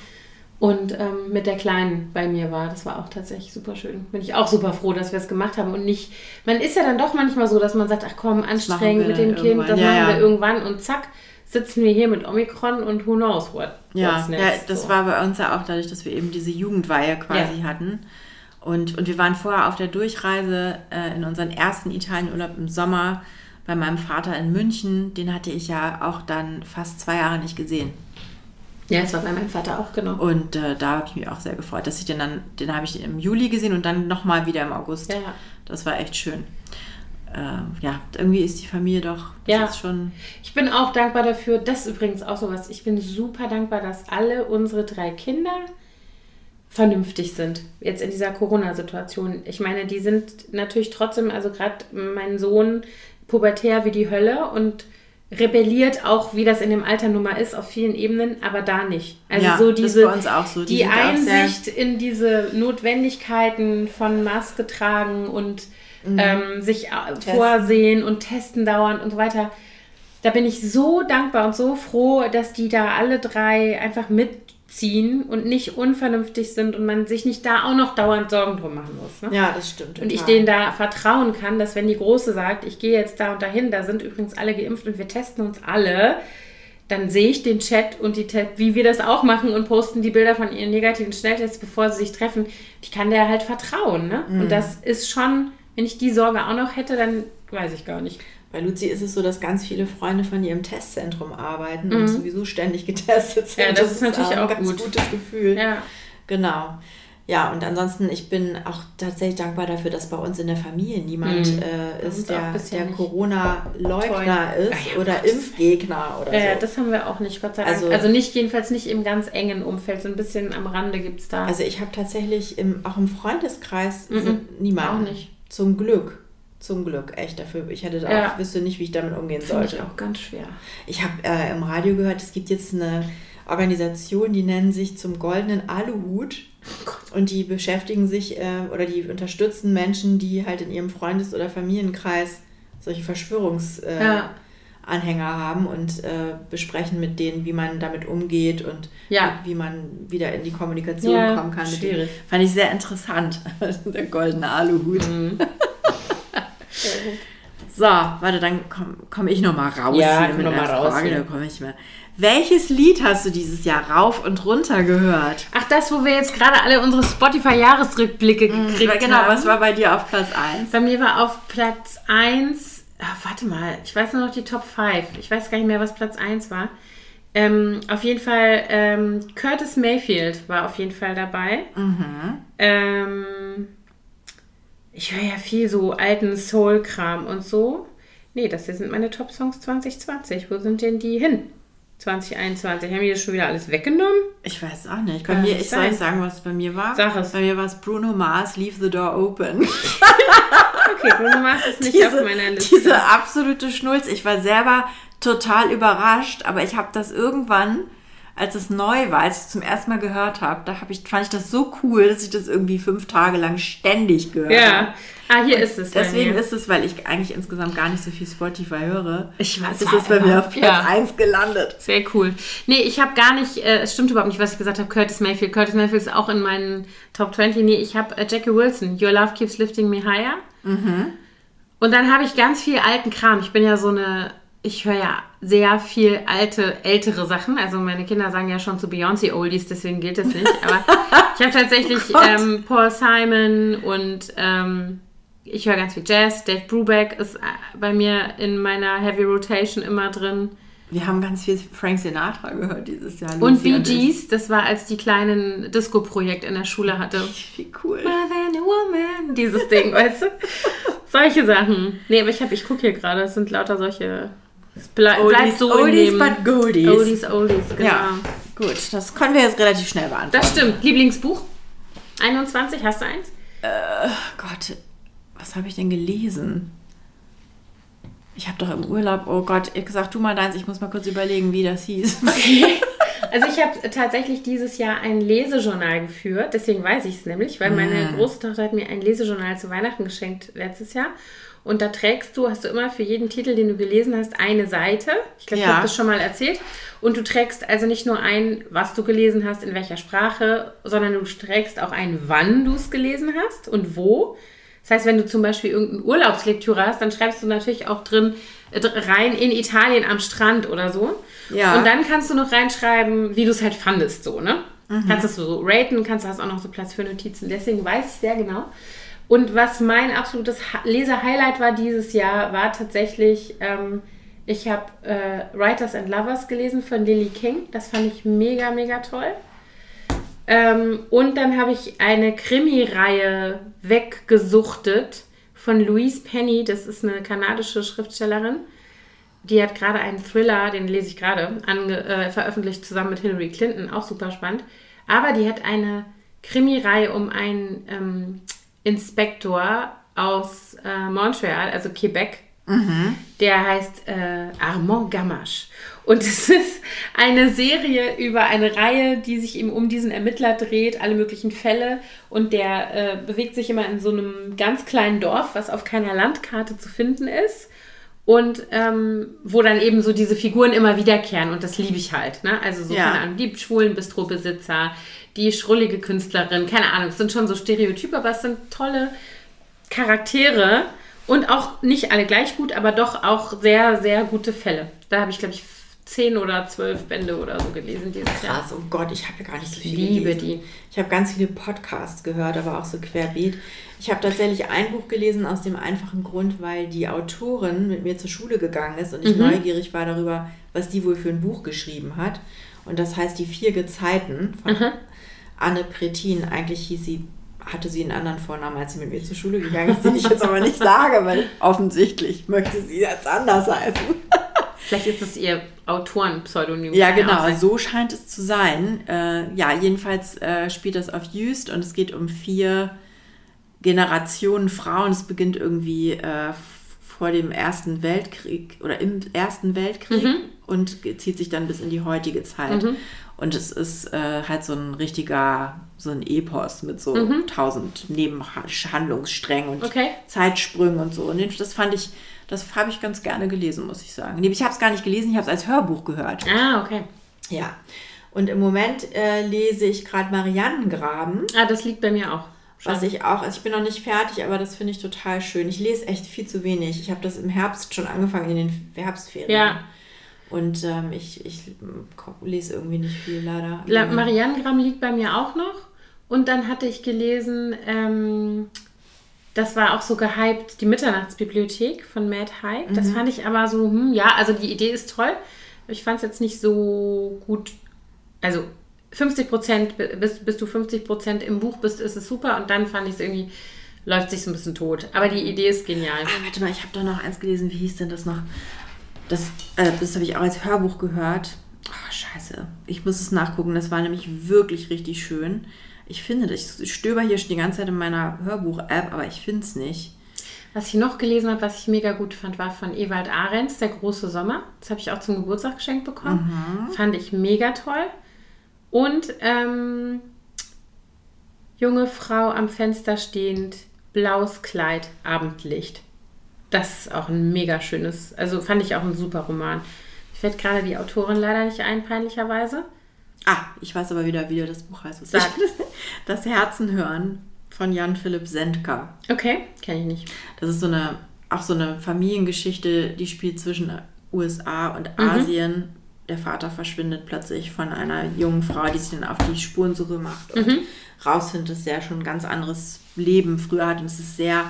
Und ähm, mit der Kleinen bei mir war, das war auch tatsächlich super schön. Bin ich auch super froh, dass wir es gemacht haben und nicht. Man ist ja dann doch manchmal so, dass man sagt, ach komm, anstrengend mit dem Kind, das ja, machen wir ja. irgendwann und zack, sitzen wir hier mit Omikron und who knows what. Ja, ja das so. war bei uns ja auch dadurch, dass wir eben diese Jugendweihe quasi ja. hatten. Und, und wir waren vorher auf der Durchreise äh, in unseren ersten Italienurlaub im Sommer bei meinem Vater in München, den hatte ich ja auch dann fast zwei Jahre nicht gesehen. Ja, es war bei meinem Vater auch, genau. Und äh, da habe ich mich auch sehr gefreut, dass ich den dann, den habe ich im Juli gesehen und dann nochmal wieder im August. Ja. Das war echt schön. äh, ja, irgendwie ist die Familie doch Ja. schon. Ich bin auch dankbar dafür, das ist übrigens auch sowas, ich bin super dankbar, dass alle unsere drei Kinder vernünftig sind, jetzt in dieser Corona-Situation. Ich meine, die sind natürlich trotzdem, also gerade mein Sohn, pubertär wie die Hölle und rebelliert auch, wie das in dem Alter nun mal ist, auf vielen Ebenen, aber da nicht. Also Ja, so diese, bei uns auch so. Die die Einsicht in diese Notwendigkeiten von Maske tragen und Mhm. ähm, sich äh, vorsehen und testen dauernd und so weiter. Da bin ich so dankbar und so froh, dass die da alle drei einfach mitziehen und nicht unvernünftig sind und man sich nicht da auch noch dauernd Sorgen drum machen muss. Ne? Ja, das stimmt. Und ich total. denen da vertrauen kann, dass wenn die Große sagt, ich gehe jetzt da und dahin, da sind übrigens alle geimpft und wir testen uns alle, dann sehe ich den Chat und die, Te- wie wir das auch machen und posten die Bilder von ihren negativen Schnelltests, bevor sie sich treffen. Ich kann der halt vertrauen. Ne? Mhm. Und das ist schon, wenn ich die Sorge auch noch hätte, dann weiß ich gar nicht. Bei Luzi ist es so, dass ganz viele Freunde von ihr im Testzentrum arbeiten und sowieso ständig getestet sind. Mhm. Ja, das ist natürlich ein auch ganz gut. gutes Gefühl. Ja. Genau. Ja, und ansonsten, ich bin auch tatsächlich dankbar dafür, dass bei uns in der Familie niemand Mhm. äh, ist, der, der. Corona-Leugner ist Ah ja, oder Gott. Impfgegner oder Ja, so. das haben wir auch nicht, Gott sei Dank. Also- Also, nicht, jedenfalls nicht im ganz engen Umfeld, so ein bisschen am Rande gibt es da. Also ich habe tatsächlich im, auch im Freundeskreis Mhm. niemanden. Auch nicht. Zum Glück. Zum Glück, echt dafür. Ich hätte da Ja. auch, wüsste nicht, wie ich damit umgehen Finde sollte. ich auch ganz schwer. Ich habe äh, im Radio gehört, es gibt jetzt eine Organisation, die nennen sich zum goldenen Aluhut. Und die beschäftigen sich äh, oder die unterstützen Menschen, die halt in ihrem Freundes- oder Familienkreis solche Verschwörungsanhänger äh, Ja. Haben und äh, besprechen mit denen, wie man damit umgeht und Ja. wie man wieder in die Kommunikation Ja, kommen kann. schwierig. Fand ich sehr interessant. Der goldene Aluhut. Mhm. So, warte, dann komme komm ich noch mal raus. Ja, komm mit noch einer mal raus Frage, hier. da komme ich mal. Welches Lied hast du dieses Jahr rauf und runter gehört? Ach, das, wo wir jetzt gerade alle unsere Spotify-Jahresrückblicke gekriegt genau, haben. was war bei dir auf Platz 1? Bei mir war auf Platz 1, ah, warte mal, ich weiß nur noch die Top 5. Ich weiß gar nicht mehr, was Platz 1 war. Ähm, auf jeden Fall, ähm, Curtis Mayfield war auf jeden Fall dabei. Ähm, ich höre ja viel so alten Soul-Kram und so. Nee, das hier sind meine Top-Songs 2020. Wo sind denn die hin? 2021. Haben die das schon wieder alles weggenommen? Ich weiß auch nicht. Bei Kann mir, ich soll ich sagen, was bei mir war? Sag es. Bei mir war es Bruno Mars, Leave the Door Open. Okay, Bruno Mars ist nicht auf meiner Liste. diese absolute Schnulz. Ich war selber total überrascht, aber ich habe das irgendwann, als es neu war, als ich es zum ersten Mal gehört habe, da hab ich, fand ich das so cool, dass ich das irgendwie fünf Tage lang ständig gehört habe. ja. Ah, hier ist es. Deswegen ist es, weil ich eigentlich insgesamt gar nicht so viel Spotify höre. Ich weiß, ist es bei mir auf Platz ja. 1 gelandet. Sehr cool. Nee, ich habe gar nicht, äh, es stimmt überhaupt nicht, was ich gesagt habe, Curtis Mayfield. Curtis Mayfield ist auch in meinen Top 20. Nee, ich habe äh, Jackie Wilson, Your Love Keeps Lifting Me Higher. Und dann habe ich ganz viel alten Kram. Ich bin ja so eine, ich höre ja sehr viel alte, ältere Sachen. Also meine Kinder sagen ja schon zu Beyoncé Oldies, deswegen gilt das nicht. Aber ich habe tatsächlich Gott. ähm, Paul Simon und ähm, ich höre ganz viel Jazz. Dave Brubeck ist äh, bei mir in meiner Heavy Rotation immer drin. Wir haben ganz viel Frank Sinatra gehört dieses Jahr. Und Bee. Gees, das war, als die kleinen Disco-Projekt in der Schule hatte. Wie cool. More than a woman. Dieses Ding, weißt du? Solche Sachen. Nee, aber ich, hab- ich gucke hier gerade, es sind lauter solche. Es blei bleibt so oldies in dem but goldies. Oldies, Oldies, genau. Ja, gut. Das können wir jetzt relativ schnell beantworten. Das stimmt. Lieblingsbuch? 21, hast du eins? Gott, was habe ich denn gelesen? Ich habe doch im Urlaub, oh Gott, ich sag du mal deins, ich muss mal kurz überlegen, wie das hieß. Also ich habe tatsächlich dieses Jahr ein Lesejournal geführt, deswegen weiß ich es nämlich, weil meine Ah. große Tochter hat mir ein Lesejournal zu Weihnachten geschenkt letztes Jahr. Und da trägst du, hast du immer für jeden Titel, den du gelesen hast, eine Seite. Ich glaube, ich Ja. habe das schon mal erzählt. Und du trägst also nicht nur ein, was du gelesen hast, in welcher Sprache, sondern du trägst auch ein, wann du es gelesen hast und wo. Das heißt, wenn du zum Beispiel irgendeine Urlaubslektüre hast, dann schreibst du natürlich auch drin äh, rein in Italien am Strand oder so. Ja. Und dann kannst du noch reinschreiben, wie du es halt fandest, so, ne? Kannst es so raten, kannst hast auch noch so Platz für Notizen. Deswegen weiß ich sehr genau. Und was mein absolutes Leser-Highlight war dieses Jahr, war tatsächlich, ähm, ich habe äh, Writers and Lovers gelesen von Lily King. Das fand ich mega, mega toll. Ähm, und dann habe ich eine Krimi-Reihe weggesuchtet von Louise Penny. Das ist eine kanadische Schriftstellerin. Die hat gerade einen Thriller, den lese ich gerade, äh, veröffentlicht zusammen mit Hillary Clinton, auch super spannend. Aber die hat eine Krimireihe um einen ähm, Inspektor aus äh, Montreal, also Quebec. Mhm. Der heißt äh, Armand Gamache. Und es ist eine Serie über eine Reihe, die sich eben um diesen Ermittler dreht, alle möglichen Fälle. Und der äh, bewegt sich immer in so einem ganz kleinen Dorf, was auf keiner Landkarte zu finden ist. Und ähm, wo dann eben so diese Figuren immer wiederkehren. Und das liebe ich halt. Ne? Also so, ja. keine Ahnung, die schwulen Bistrobesitzer, die schrullige Künstlerin, keine Ahnung, es sind schon so Stereotype, aber es sind tolle Charaktere. Und auch nicht alle gleich gut, aber doch auch sehr, sehr gute Fälle. Da habe ich, glaube ich, zehn oder zwölf Bände oder so gelesen dieses Krass, Jahr. Krass, oh Gott, ich habe ja gar nicht so viel Liebe gelesen. die. Ich habe ganz viele Podcasts gehört, aber auch so querbeet. Ich habe tatsächlich ein Buch gelesen aus dem einfachen Grund, weil die Autorin mit mir zur Schule gegangen ist und ich mhm. neugierig war darüber, was die wohl für ein Buch geschrieben hat. Und das heißt Die vier Gezeiten von mhm. Anne Pretin. Eigentlich hieß sie hatte sie einen anderen Vornamen, als sie mit mir zur Schule gegangen ist, den ich jetzt aber nicht sage, weil offensichtlich möchte sie jetzt anders heißen. Vielleicht ist es ihr Autorenpseudonym. Ja, genau, so scheint es zu sein. Äh, ja, jedenfalls äh, spielt das auf Just und es geht um vier Generationen Frauen. Es beginnt irgendwie äh, vor dem Ersten Weltkrieg oder im Ersten Weltkrieg mhm. und zieht sich dann bis in die heutige Zeit. Mhm. Und es ist äh, halt so ein richtiger, so ein Epos mit so mhm. tausend Nebenhandlungssträngen und okay. Zeitsprüngen und so. Und das fand ich das habe ich ganz gerne gelesen, muss ich sagen. Nee, ich habe es gar nicht gelesen, ich habe es als Hörbuch gehört. Ah, okay. Ja. Und im Moment äh, lese ich gerade Mariannengraben. Ah, das liegt bei mir auch. Was ich auch, also ich bin noch nicht fertig, aber das finde ich total schön. Ich lese echt viel zu wenig. Ich habe das im Herbst schon angefangen, in den Herbstferien. Ja. Und ähm, ich, ich lese irgendwie nicht viel, leider. La Mariannengraben liegt bei mir auch noch. Und dann hatte ich gelesen, ähm, das war auch so gehypt, die Mitternachtsbibliothek von Matt Haig. Mhm. Das fand ich aber so, hm, ja, also die Idee ist toll. Ich fand es jetzt nicht so gut. Also 50 Prozent, bis, bis du 50 Prozent im Buch bist, ist es super. Und dann fand ich es irgendwie, läuft sich so ein bisschen tot. Aber die Idee ist genial. Ah, warte mal, ich habe da noch eins gelesen. Wie hieß denn das noch? Das, äh, das habe ich auch als Hörbuch gehört. Oh, scheiße. Ich muss es nachgucken. Das war nämlich wirklich richtig schön. Ich finde das. Ich stöber hier schon die ganze Zeit in meiner Hörbuch-App, aber ich finde es nicht. Was ich noch gelesen habe, was ich mega gut fand, war von Ewald Ahrens, Der große Sommer. Das habe ich auch zum Geburtstag geschenkt bekommen. Mhm. Fand ich mega toll. Und ähm, junge Frau am Fenster stehend, blaues Kleid, Abendlicht. Das ist auch ein mega schönes, also fand ich auch ein super Roman. Ich fällt gerade die Autorin leider nicht ein, peinlicherweise. Ah, ich weiß aber wieder, wie das Buch heißt. Sag. Das Herzen hören von Jan Philipp Sendka. Okay, kenne ich nicht. Das ist so eine, auch so eine Familiengeschichte, die spielt zwischen USA und mhm. Asien. Der Vater verschwindet plötzlich von einer jungen Frau, die sich dann auf die Spurensuche macht und mhm. rausfindet, dass er schon ein ganz anderes Leben früher hat. Und es ist sehr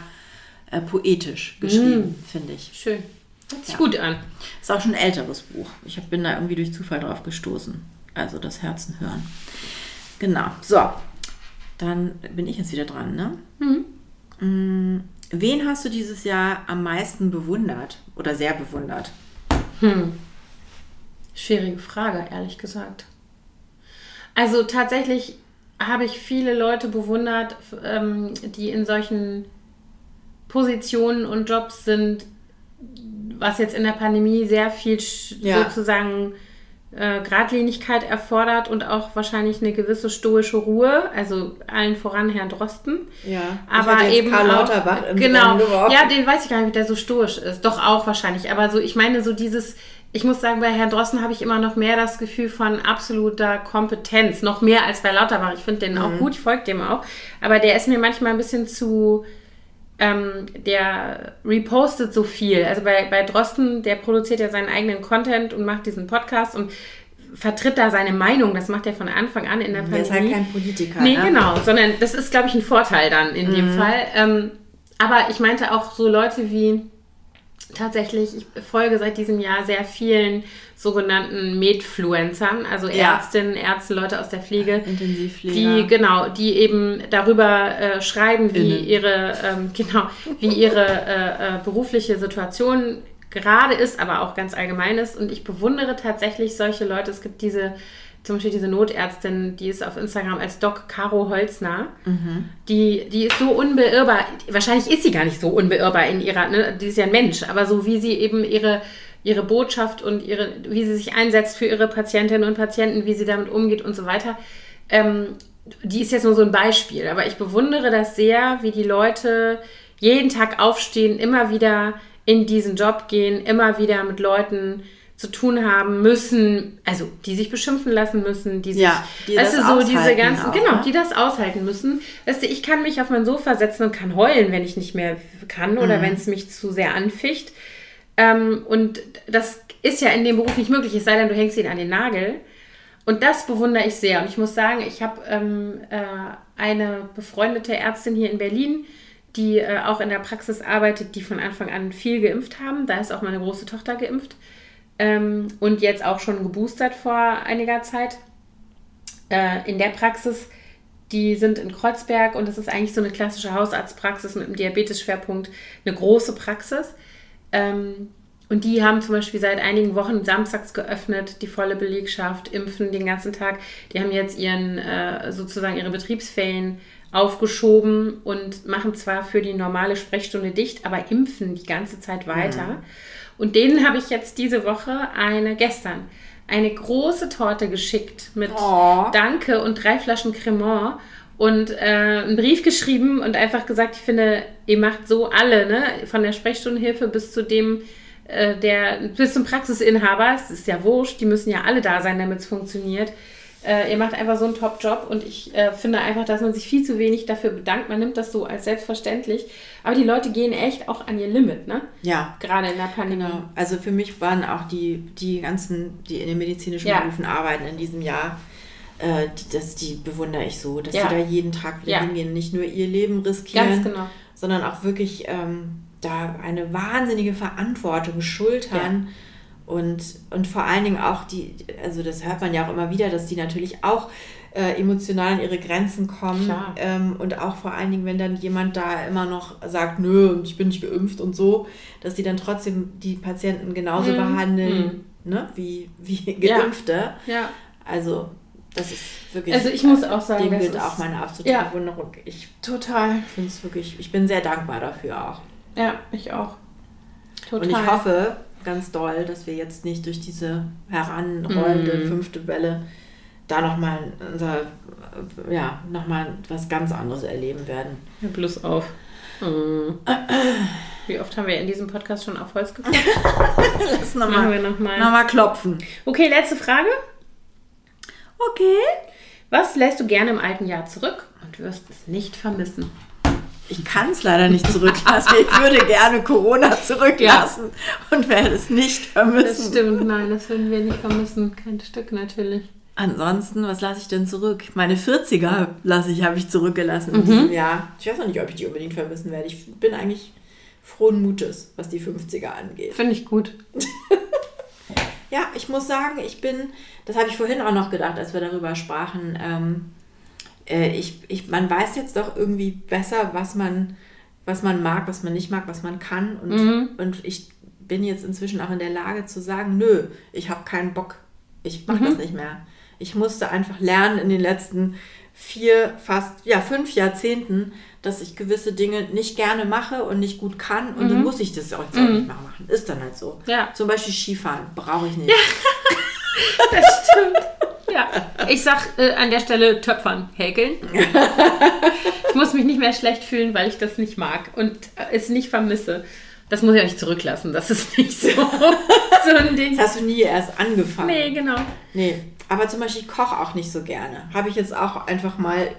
äh, poetisch geschrieben, mhm. finde ich. Schön. Hört sich ja. gut an. Ist auch schon ein älteres Buch. Ich bin da irgendwie durch Zufall drauf gestoßen also das Herzen hören. Genau, so, dann bin ich jetzt wieder dran, ne? Mhm. Mm, wen hast du dieses Jahr am meisten bewundert oder sehr bewundert? Hm. Schwierige Frage, ehrlich gesagt. Also tatsächlich habe ich viele Leute bewundert, ähm, die in solchen Positionen und Jobs sind, was jetzt in der Pandemie sehr viel ja. sozusagen äh, Gradlinigkeit erfordert und auch wahrscheinlich eine gewisse stoische Ruhe, also allen voran Herrn Drosten. Ja, aber eben Karl auch, Lauterbach genau, ja, den weiß ich gar nicht, wie der so stoisch ist. Doch auch wahrscheinlich, aber so, ich meine so dieses, ich muss sagen, bei Herrn Drosten habe ich immer noch mehr das Gefühl von absoluter Kompetenz, noch mehr als bei Lauterbach. Ich finde den mhm. auch gut, ich folge dem auch, aber der ist mir manchmal ein bisschen zu ähm, der repostet so viel. Also bei, bei Drosten, der produziert ja seinen eigenen Content und macht diesen Podcast und vertritt da seine Meinung. Das macht er von Anfang an in der Pandemie. Der ist halt kein Politiker. Nee, ne? genau. Sondern das ist, glaube ich, ein Vorteil dann in mhm. dem Fall. Ähm, aber ich meinte auch so Leute wie tatsächlich, ich folge seit diesem Jahr sehr vielen sogenannten Medfluencern, also ja. Ärztinnen, Ärzte, Leute aus der Pflege, die genau, die eben darüber äh, schreiben, wie Innen. ihre ähm, genau, wie ihre äh, äh, berufliche Situation gerade ist, aber auch ganz allgemein ist. Und ich bewundere tatsächlich solche Leute. Es gibt diese zum Beispiel diese Notärztin, die ist auf Instagram als Doc Caro Holzner. Mhm. Die, die ist so unbeirrbar. Wahrscheinlich ist sie gar nicht so unbeirrbar in ihrer, ne? die ist ja ein Mensch, aber so wie sie eben ihre, ihre Botschaft und ihre, wie sie sich einsetzt für ihre Patientinnen und Patienten, wie sie damit umgeht und so weiter. Ähm, die ist jetzt nur so ein Beispiel, aber ich bewundere das sehr, wie die Leute jeden Tag aufstehen, immer wieder in diesen Job gehen, immer wieder mit Leuten zu tun haben müssen, also die sich beschimpfen lassen müssen, die sich, ja, die weißt du, so diese ganzen, auch, genau, ne? die das aushalten müssen. Weißt du, ich kann mich auf mein Sofa setzen und kann heulen, wenn ich nicht mehr kann oder mhm. wenn es mich zu sehr anficht. Ähm, und das ist ja in dem Beruf nicht möglich, es sei denn, du hängst ihn an den Nagel. Und das bewundere ich sehr. Und ich muss sagen, ich habe ähm, äh, eine befreundete Ärztin hier in Berlin, die äh, auch in der Praxis arbeitet, die von Anfang an viel geimpft haben. Da ist auch meine große Tochter geimpft ähm, und jetzt auch schon geboostert vor einiger Zeit äh, in der Praxis. Die sind in Kreuzberg und das ist eigentlich so eine klassische Hausarztpraxis mit einem Diabetes-Schwerpunkt, eine große Praxis. Ähm, und die haben zum Beispiel seit einigen Wochen samstags geöffnet, die volle Belegschaft, impfen den ganzen Tag. Die haben jetzt ihren äh, sozusagen ihre Betriebsferien aufgeschoben und machen zwar für die normale Sprechstunde dicht, aber impfen die ganze Zeit weiter. Mhm. Und denen habe ich jetzt diese Woche eine, gestern, eine große Torte geschickt mit oh. Danke und drei Flaschen Cremant und äh, einen Brief geschrieben und einfach gesagt, ich finde, ihr macht so alle, ne, von der Sprechstundenhilfe bis zu dem, äh, der, bis zum Praxisinhaber, es ist ja wurscht, die müssen ja alle da sein, damit es funktioniert. Äh, ihr macht einfach so einen Top-Job und ich äh, finde einfach, dass man sich viel zu wenig dafür bedankt. Man nimmt das so als selbstverständlich. Aber die Leute gehen echt auch an ihr Limit, ne? Ja. Gerade in der Pandemie. Genau. Also für mich waren auch die, die ganzen, die in den medizinischen ja. Berufen arbeiten in diesem Jahr, äh, die, das, die bewundere ich so, dass ja. die da jeden Tag wieder ja. hingehen, nicht nur ihr Leben riskieren, genau. sondern auch wirklich ähm, da eine wahnsinnige Verantwortung schultern. Ja und, und vor allen Dingen auch die, also das hört man ja auch immer wieder, dass die natürlich auch äh, emotional an ihre Grenzen kommen. Ähm, und auch vor allen Dingen, wenn dann jemand da immer noch sagt, nö, ich bin nicht geimpft und so, dass die dann trotzdem die Patienten genauso mhm. behandeln, mhm. Ne, wie, wie Geimpfte. Ja. ja. Also das ist wirklich. Also ich muss auch sagen, dem gilt auch meine absolute ja, Bewunderung. Ich total. finde es wirklich. Ich bin sehr dankbar dafür auch. Ja, ich auch. Total. Und ich hoffe, ganz doll, dass wir jetzt nicht durch diese heranrollende mm. fünfte Welle da nochmal unser, ja, nochmal was ganz anderes erleben werden. Ja, plus auf. Mm. Wie oft haben wir in diesem Podcast schon auf Holz geklopft? Lass nochmal noch mal. noch mal klopfen. Okay, letzte Frage. Okay. Was lässt du gerne im alten Jahr zurück und wirst es nicht vermissen? Ich kann es leider nicht zurücklassen. Ich würde gerne Corona zurücklassen ja. und werde es nicht vermissen. Das stimmt, nein, das würden wir nicht vermissen. Kein Stück natürlich. Ansonsten, was lasse ich denn zurück? Meine 40er lasse ich, habe ich zurückgelassen in mhm. diesem Jahr. Ich weiß noch nicht, ob ich die unbedingt vermissen werde. Ich bin eigentlich frohen Mutes, was die 50er angeht. Finde ich gut. ja, ich muss sagen, ich bin, das habe ich vorhin auch noch gedacht, als wir darüber sprachen, ähm, äh, ich, ich, man weiß jetzt doch irgendwie besser, was man, was man mag, was man nicht mag, was man kann. Und, mhm. und ich bin jetzt inzwischen auch in der Lage zu sagen, nö, ich habe keinen Bock. Ich mache mhm. das nicht mehr. Ich musste einfach lernen in den letzten vier, fast, ja, fünf Jahrzehnten, dass ich gewisse Dinge nicht gerne mache und nicht gut kann und mhm. dann muss ich das auch jetzt auch nicht mehr machen. Ist dann halt so. Ja. Zum Beispiel Skifahren brauche ich nicht. Ja. das stimmt. Ja, ich sag äh, an der Stelle Töpfern, häkeln. ich muss mich nicht mehr schlecht fühlen, weil ich das nicht mag und äh, es nicht vermisse. Das muss ich auch nicht zurücklassen, das ist nicht so, so ein Ding. Das hast du nie erst angefangen. Nee, genau. Nee, aber zum Beispiel ich koche auch nicht so gerne. Habe ich jetzt auch einfach mal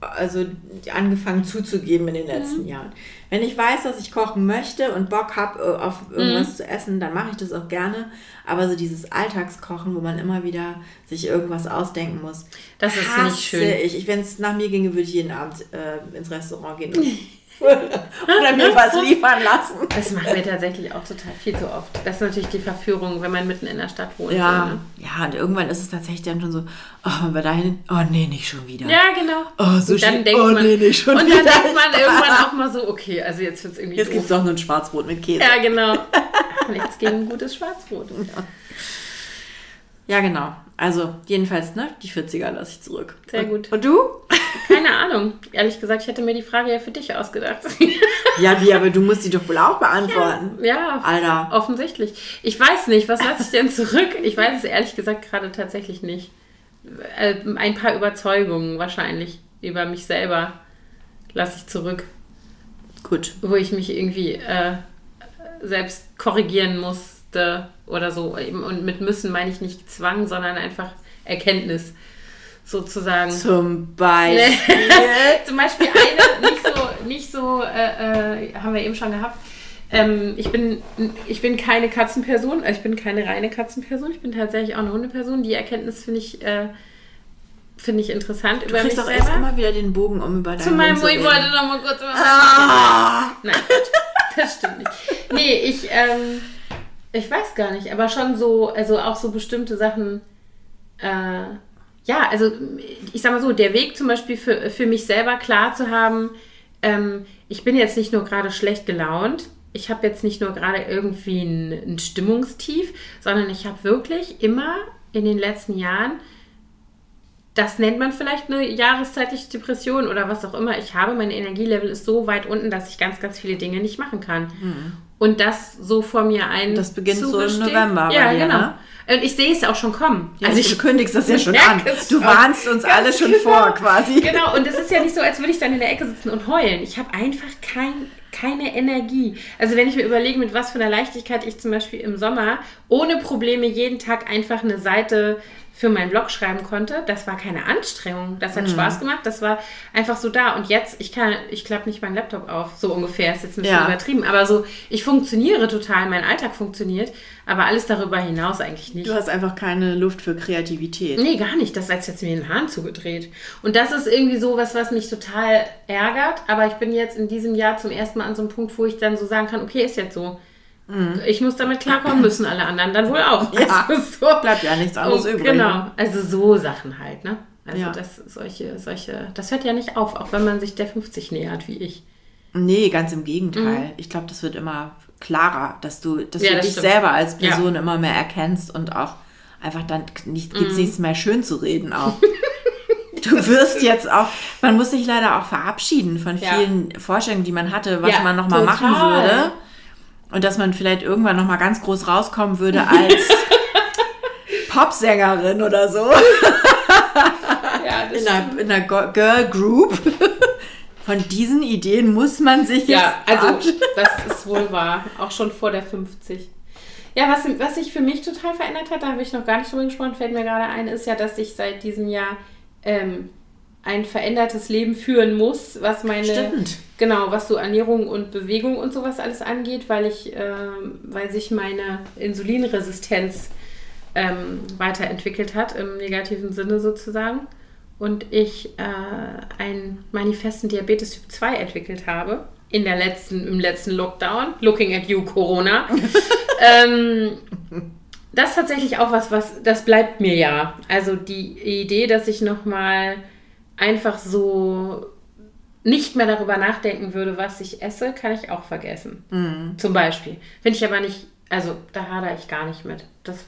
also angefangen zuzugeben in den letzten mhm. Jahren. Wenn ich weiß, dass ich kochen möchte und Bock habe äh, auf irgendwas mhm. zu essen, dann mache ich das auch gerne. Aber so dieses Alltagskochen, wo man immer wieder sich irgendwas ausdenken muss, das ist nicht schön. Ich, ich wenn es nach mir ginge, würde ich jeden Abend äh, ins Restaurant gehen. oder mir was liefern lassen. Das machen wir tatsächlich auch total viel zu oft. Das ist natürlich die Verführung, wenn man mitten in der Stadt wohnt. Ja, so, ne? ja und irgendwann ist es tatsächlich dann schon so, oh, wenn wir dahin, oh nee, nicht schon wieder. Ja, genau. Oh, so und dann denkt oh, man, nee, nicht schon und wieder. Und dann denkt man irgendwann auch mal so, okay, also jetzt wird es irgendwie Jetzt gibt es doch nur ein Schwarzbrot mit Käse. Ja, genau. Nichts gegen ein gutes Schwarzbrot. Ja. Ja, genau. Also jedenfalls, ne, die 40er lasse ich zurück. Sehr gut. Und du? Keine Ahnung. Ehrlich gesagt, ich hätte mir die Frage ja für dich ausgedacht. ja, wie, aber du musst die doch wohl auch beantworten. Ja, ja Alter. offensichtlich. Ich weiß nicht, was lasse ich denn zurück? Ich weiß es ehrlich gesagt gerade tatsächlich nicht. Äh, ein paar Überzeugungen wahrscheinlich über mich selber lasse ich zurück. Gut. Wo ich mich irgendwie äh, selbst korrigieren musste oder so. Und mit müssen meine ich nicht Zwang, sondern einfach Erkenntnis sozusagen. Zum Beispiel. Zum Beispiel eine, nicht so, nicht so äh, äh, haben wir eben schon gehabt. Ähm, ich, bin, ich bin keine Katzenperson, also ich bin keine reine Katzenperson, ich bin tatsächlich auch eine Hundeperson. Die Erkenntnis finde ich, äh, find ich interessant du über mich auch selber. erst immer wieder den Bogen um über deinen Zu meinem, Hund ich wollte noch mal kurz über ah! Nein, das stimmt nicht. Nee, ich, ähm, ich weiß gar nicht, aber schon so, also auch so bestimmte Sachen, äh, ja, also ich sag mal so, der Weg zum Beispiel für, für mich selber klar zu haben, ähm, ich bin jetzt nicht nur gerade schlecht gelaunt, ich habe jetzt nicht nur gerade irgendwie ein, ein Stimmungstief, sondern ich habe wirklich immer in den letzten Jahren, das nennt man vielleicht eine jahreszeitliche Depression oder was auch immer. Ich habe, mein Energielevel ist so weit unten, dass ich ganz, ganz viele Dinge nicht machen kann. Mhm und das so vor mir ein. Das beginnt so im November. Ja, dir, genau. Ne? Und ich sehe es auch schon kommen. Ja, also du kündigst das ja schon an. Du warnst uns alle schon genau. vor, quasi. Genau, und es ist ja nicht so, als würde ich dann in der Ecke sitzen und heulen. Ich habe einfach kein, keine Energie. Also wenn ich mir überlege, mit was für einer Leichtigkeit ich zum Beispiel im Sommer ohne Probleme jeden Tag einfach eine Seite für meinen Blog schreiben konnte. Das war keine Anstrengung. Das hat mhm. Spaß gemacht. Das war einfach so da. Und jetzt, ich kann, ich klappe nicht meinen Laptop auf. So ungefähr. Ist jetzt ein bisschen ja. übertrieben. Aber so, ich funktioniere total. Mein Alltag funktioniert. Aber alles darüber hinaus eigentlich nicht. Du hast einfach keine Luft für Kreativität. Nee, gar nicht. Das ist, als jetzt mir den Hahn zugedreht. Und das ist irgendwie so was, was mich total ärgert. Aber ich bin jetzt in diesem Jahr zum ersten Mal an so einem Punkt, wo ich dann so sagen kann, okay, ist jetzt so. Mhm. Ich muss damit klarkommen, müssen alle anderen dann wohl auch. Ja, also so. bleibt ja nichts anderes übrig. Genau, also so Sachen halt, ne? Also ja. das, solche, solche, das hört ja nicht auf, auch wenn man sich der 50 nähert, wie ich. Nee, ganz im Gegenteil. Mhm. Ich glaube, das wird immer klarer, dass du, dass ja, du das dich stimmt. selber als Person ja. immer mehr erkennst und auch einfach dann nicht, gibt es mhm. nichts mehr schön zu reden auch. du wirst jetzt auch, man muss sich leider auch verabschieden von vielen Vorstellungen, die man hatte, was man nochmal machen würde. Und dass man vielleicht irgendwann nochmal ganz groß rauskommen würde als Popsängerin oder so. Ja, in, einer, in einer Girl Group. Von diesen Ideen muss man sich ja, jetzt. Ja, also das ist wohl wahr. Auch schon vor der 50. Ja, was, was sich für mich total verändert hat, da habe ich noch gar nicht drüber gesprochen, fällt mir gerade ein, ist ja, dass ich seit diesem Jahr ähm, ein verändertes Leben führen muss, was meine Stimmt. genau, was so Ernährung und Bewegung und sowas alles angeht, weil ich, äh, weil sich meine Insulinresistenz ähm, weiterentwickelt hat im negativen Sinne sozusagen und ich äh, einen manifesten Diabetes Typ 2 entwickelt habe in der letzten im letzten Lockdown, looking at you Corona. ähm, das ist tatsächlich auch was, was das bleibt mir ja. Also die Idee, dass ich noch mal einfach so nicht mehr darüber nachdenken würde, was ich esse, kann ich auch vergessen. Mhm. Zum Beispiel. Finde ich aber nicht, also da hadere ich gar nicht mit. Das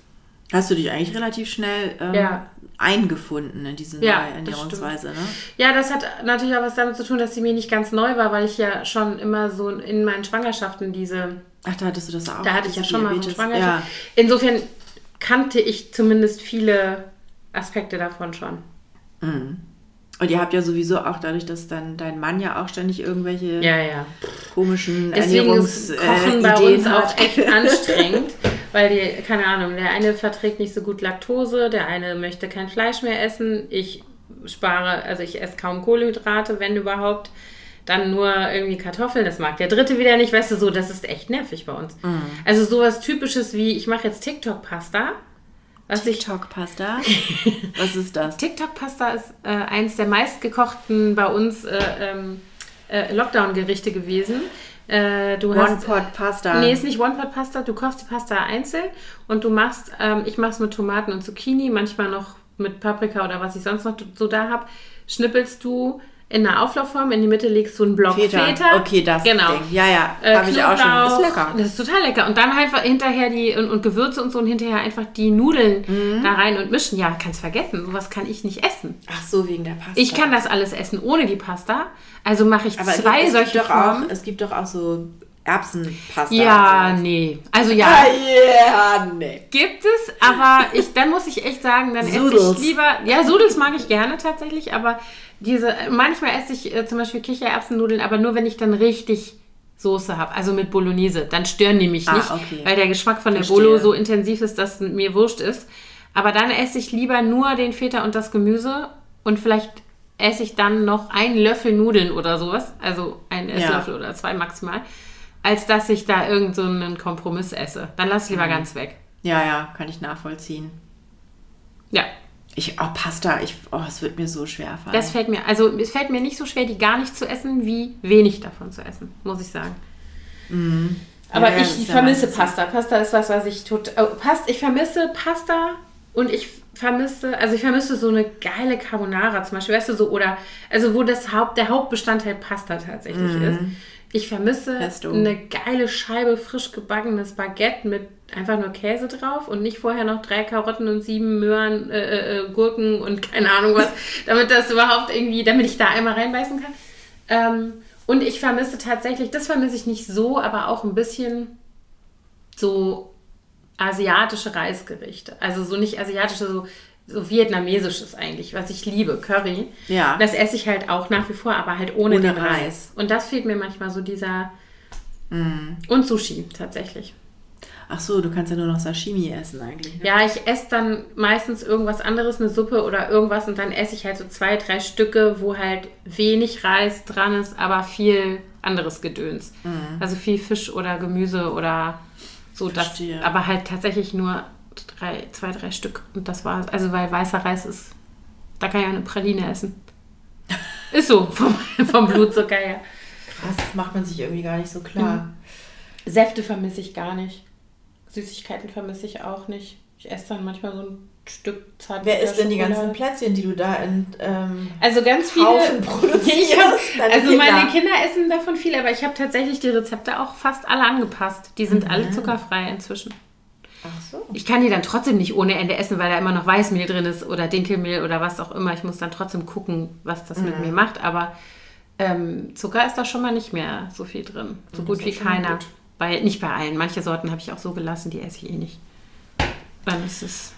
Hast du dich eigentlich relativ schnell ähm, ja. eingefunden in diese ja, neue Ernährungsweise, ne? Ja, das hat natürlich auch was damit zu tun, dass sie mir nicht ganz neu war, weil ich ja schon immer so in meinen Schwangerschaften diese. Ach, da hattest du das auch. Da hatte ich ja schon Diabetes. mal so Schwangerschaft. Ja. Insofern kannte ich zumindest viele Aspekte davon schon. Mhm. Und ihr habt ja sowieso auch dadurch, dass dann dein Mann ja auch ständig irgendwelche ja, ja. komischen Deswegen Ernährungs ist Kochen äh, bei uns hat. auch echt anstrengend, weil die, keine Ahnung, der eine verträgt nicht so gut Laktose, der eine möchte kein Fleisch mehr essen, ich spare, also ich esse kaum Kohlenhydrate, wenn überhaupt. dann nur irgendwie Kartoffeln, das mag der dritte wieder nicht, weißt du, so, das ist echt nervig bei uns. Mhm. Also sowas typisches wie, ich mache jetzt TikTok-Pasta. Was TikTok-Pasta? Was ist das? TikTok-Pasta ist äh, eins der meistgekochten bei uns äh, ähm, äh, Lockdown-Gerichte gewesen. Äh, du hast, One-Pot-Pasta. Nee, ist nicht One-Pot-Pasta. Du kochst die Pasta einzeln und du machst, ähm, ich mache es mit Tomaten und Zucchini, manchmal noch mit Paprika oder was ich sonst noch so da habe. Schnippelst du in einer Auflaufform, in die Mitte legst du einen Block Feta. Feta. Okay, das genau. Ding. Ja, ja, Äh, habe ich auch schon. Ist lecker. Das ist total lecker. Und dann einfach hinterher die und, und Gewürze und so und hinterher einfach die Nudeln Mhm. da rein und mischen. Ja, kannst vergessen. Sowas kann ich nicht essen. Ach so, wegen der Pasta. Ich kann das alles essen ohne die Pasta. Also mache ich Aber zwei es, solche gibt doch auch, Formen. es gibt doch auch so Erbsenpasta. Ja, nee. Also ja, Ah, ja, nee. gibt es, aber ich, dann muss ich echt sagen, dann esse Sudels. ich lieber. Ja, Sudels mag ich gerne tatsächlich, aber diese, manchmal esse ich äh, zum Beispiel Kichererbsennudeln, aber nur wenn ich dann richtig Soße habe, also mit Bolognese. Dann stören die mich Ah, nicht, okay. weil der Geschmack von Verstehe. der Bolo so intensiv ist, dass mir wurscht ist. Aber dann esse ich lieber nur den Feta und das Gemüse und vielleicht esse ich dann noch einen Löffel Nudeln oder sowas, also einen Esslöffel oder zwei maximal, als dass ich da irgend so einen Kompromiss esse. Dann lass ich Mhm. lieber ganz weg. Ja, ja, kann ich nachvollziehen. Ja, Ich, oh, Pasta, ich, oh, es wird mir so schwer fallen. das fällt mir, also es fällt mir nicht so schwer, die gar nicht zu essen, wie wenig davon zu essen, muss ich sagen. Aber Ja, ich vermisse Pasta. Pasta ist was, was ich tot. Oh, Past, ich vermisse Pasta und ich vermisse, also ich vermisse so eine geile Carbonara zum Beispiel, weißt du, so, oder, also wo das Haupt, der Hauptbestandteil Pasta tatsächlich ist. Ich vermisse eine geile Scheibe frisch gebackenes Baguette mit einfach nur Käse drauf und nicht vorher noch drei Karotten und sieben Möhren, äh, äh, Gurken und keine Ahnung was, damit das überhaupt irgendwie, damit ich da einmal reinbeißen kann. Ähm, und ich vermisse tatsächlich, das vermisse ich nicht so, aber auch ein bisschen so asiatische Reisgerichte. Also so nicht asiatische, so, so vietnamesisches eigentlich, was ich liebe, Curry. Ja. Das esse ich halt auch nach wie vor, aber halt ohne, Ohne den Reis. Reis. Und das fehlt mir manchmal so dieser... Mm. Und Sushi tatsächlich. Ach so, du kannst ja nur noch Sashimi essen eigentlich. Ne? Ja, ich esse dann meistens irgendwas anderes, eine Suppe oder irgendwas und dann esse ich halt so zwei, drei Stücke, wo halt wenig Reis dran ist, aber viel anderes Gedöns. Mhm. Also viel Fisch oder Gemüse oder so das. Verstehe. Aber halt tatsächlich nur drei, zwei, drei Stück. Und das war's. Also weil weißer Reis ist, da kann ich eine Praline essen. Ist so, vom, vom Blutzucker her. Krass, macht man sich irgendwie gar nicht so klar. Säfte vermisse ich gar nicht. Süßigkeiten vermisse ich auch nicht. Ich esse dann manchmal so ein Stück Zartbitter Wer isst denn die ganzen Plätzchen, die du da in ähm, Also ganz viele. Haufen produzierst? Deine also Kinder. meine Kinder essen davon viel, aber ich habe tatsächlich die Rezepte auch fast alle angepasst. Die sind Mhm. alle zuckerfrei inzwischen. Ach so. Ich kann die dann trotzdem nicht ohne Ende essen, weil da immer noch Weißmehl drin ist oder Dinkelmehl oder was auch immer. Ich muss dann trotzdem gucken, was das Mhm. mit mir macht. Aber ähm, Zucker ist da schon mal nicht mehr so viel drin. So Das gut wie keiner. gut. Bei, nicht bei allen. Manche Sorten habe ich auch so gelassen, die esse ich eh nicht. Dann ist es.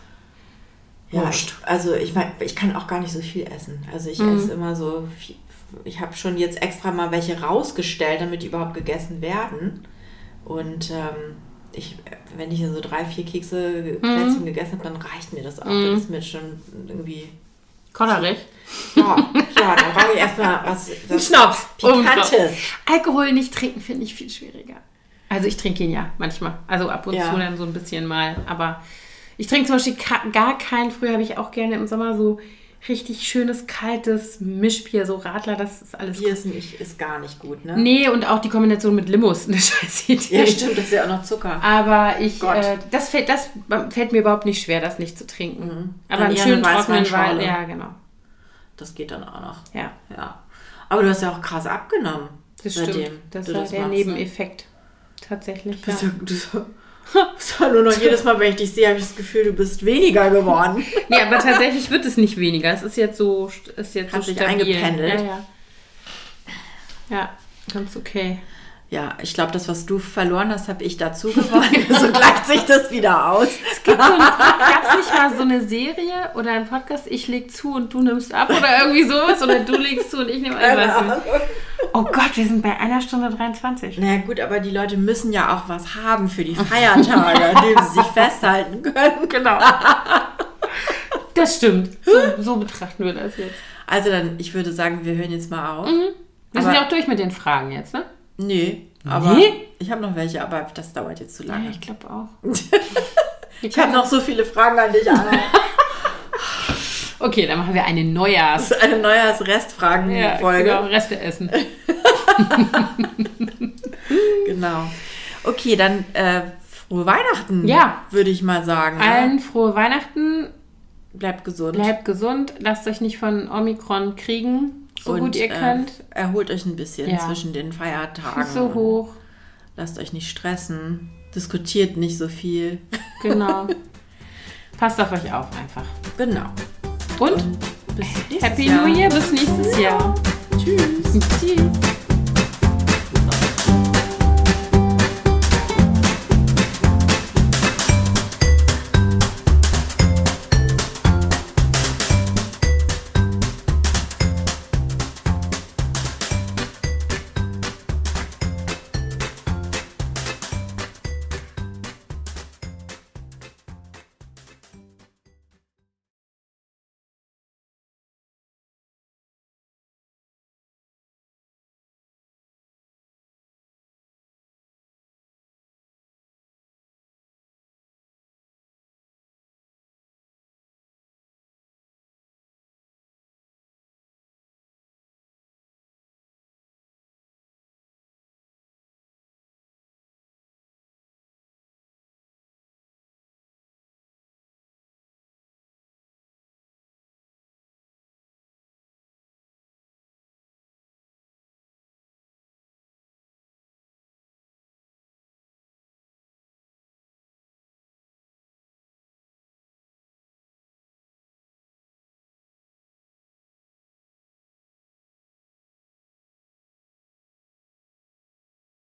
Ja, Wurscht. ich, also ich mein, ich kann auch gar nicht so viel essen. Also ich Mhm. esse immer so viel, ich habe schon jetzt extra mal welche rausgestellt, damit die überhaupt gegessen werden. Und ähm, ich, wenn ich so drei, vier Kekse, Plätzchen gegessen habe, dann reicht mir das auch. Mhm. Das ist mir schon irgendwie. Kodderig. Ja, ja dann brauche ich erstmal was, was Schnaps. Pikantes. Alkohol nicht trinken finde ich viel schwieriger. Also ich trinke ihn ja manchmal. Also ab und Ja. zu dann so ein bisschen mal. Aber ich trinke zum Beispiel gar keinen. Früher habe ich auch gerne im Sommer so richtig schönes, kaltes Mischbier, so Radler, das ist alles Bier ist, nicht, ist gar nicht gut, ne? Nee, und auch die Kombination mit Limos, eine scheiß Idee. Ja, stimmt, das ist ja auch noch Zucker. Aber ich, Gott. äh, das, fällt, das fällt mir überhaupt nicht schwer, das nicht zu trinken. Aber Dann einen schönen trockenen Wein, ja, genau. Das geht dann auch noch. Ja, Ja. Aber du hast ja auch krass abgenommen. das seitdem stimmt. Das war das der machst, ne? Nebeneffekt. Tatsächlich, ja. Das ist ja, ist ja- das ja nur noch jedes Mal, wenn ich dich sehe, habe ich das Gefühl, du bist weniger geworden. Nee, aber tatsächlich wird es nicht weniger. Es ist jetzt so, ist jetzt Hat so sich stabil. eingependelt. Ja, ja. ja, ganz okay. Ja, ich glaube, das, was du verloren hast, habe ich dazu gewonnen. so gleicht sich das wieder aus. Gab es nicht mal so eine Serie oder ein Podcast, ich leg zu und du nimmst ab oder irgendwie sowas? Oder du legst zu und ich nehme ab? Oh Gott, wir sind bei einer Stunde 23. Naja gut, aber die Leute müssen ja auch was haben für die Feiertage, an denen sie sich festhalten können. Genau. Das stimmt. So, so betrachten wir das jetzt. Also dann, ich würde sagen, wir hören jetzt mal auf. Mhm. Wir sind ja auch durch mit den Fragen jetzt, ne? Nee, aber Nee? ich habe noch welche, aber das dauert jetzt zu Ja, lange. ich glaube auch. ich habe noch so viele Fragen an dich, Anna. Okay, dann machen wir eine Neujahrs. Eine Ja, Neujahrs-Restfragen-Folge. genau, Reste essen. Genau. Okay, dann äh, frohe Weihnachten, Ja. würde ich mal sagen. ne? Allen frohe Weihnachten, Bleibt gesund. bleibt gesund, lasst euch nicht von Omikron kriegen, so und, gut ihr äh, könnt. erholt euch ein bisschen Ja. zwischen den Feiertagen. so hoch, Lasst euch nicht stressen. Diskutiert nicht so viel. genau. Passt auf euch auf einfach. Genau. Und Happy Jahr. New Year bis nächstes ja. Jahr. Tschüss. Tschüss.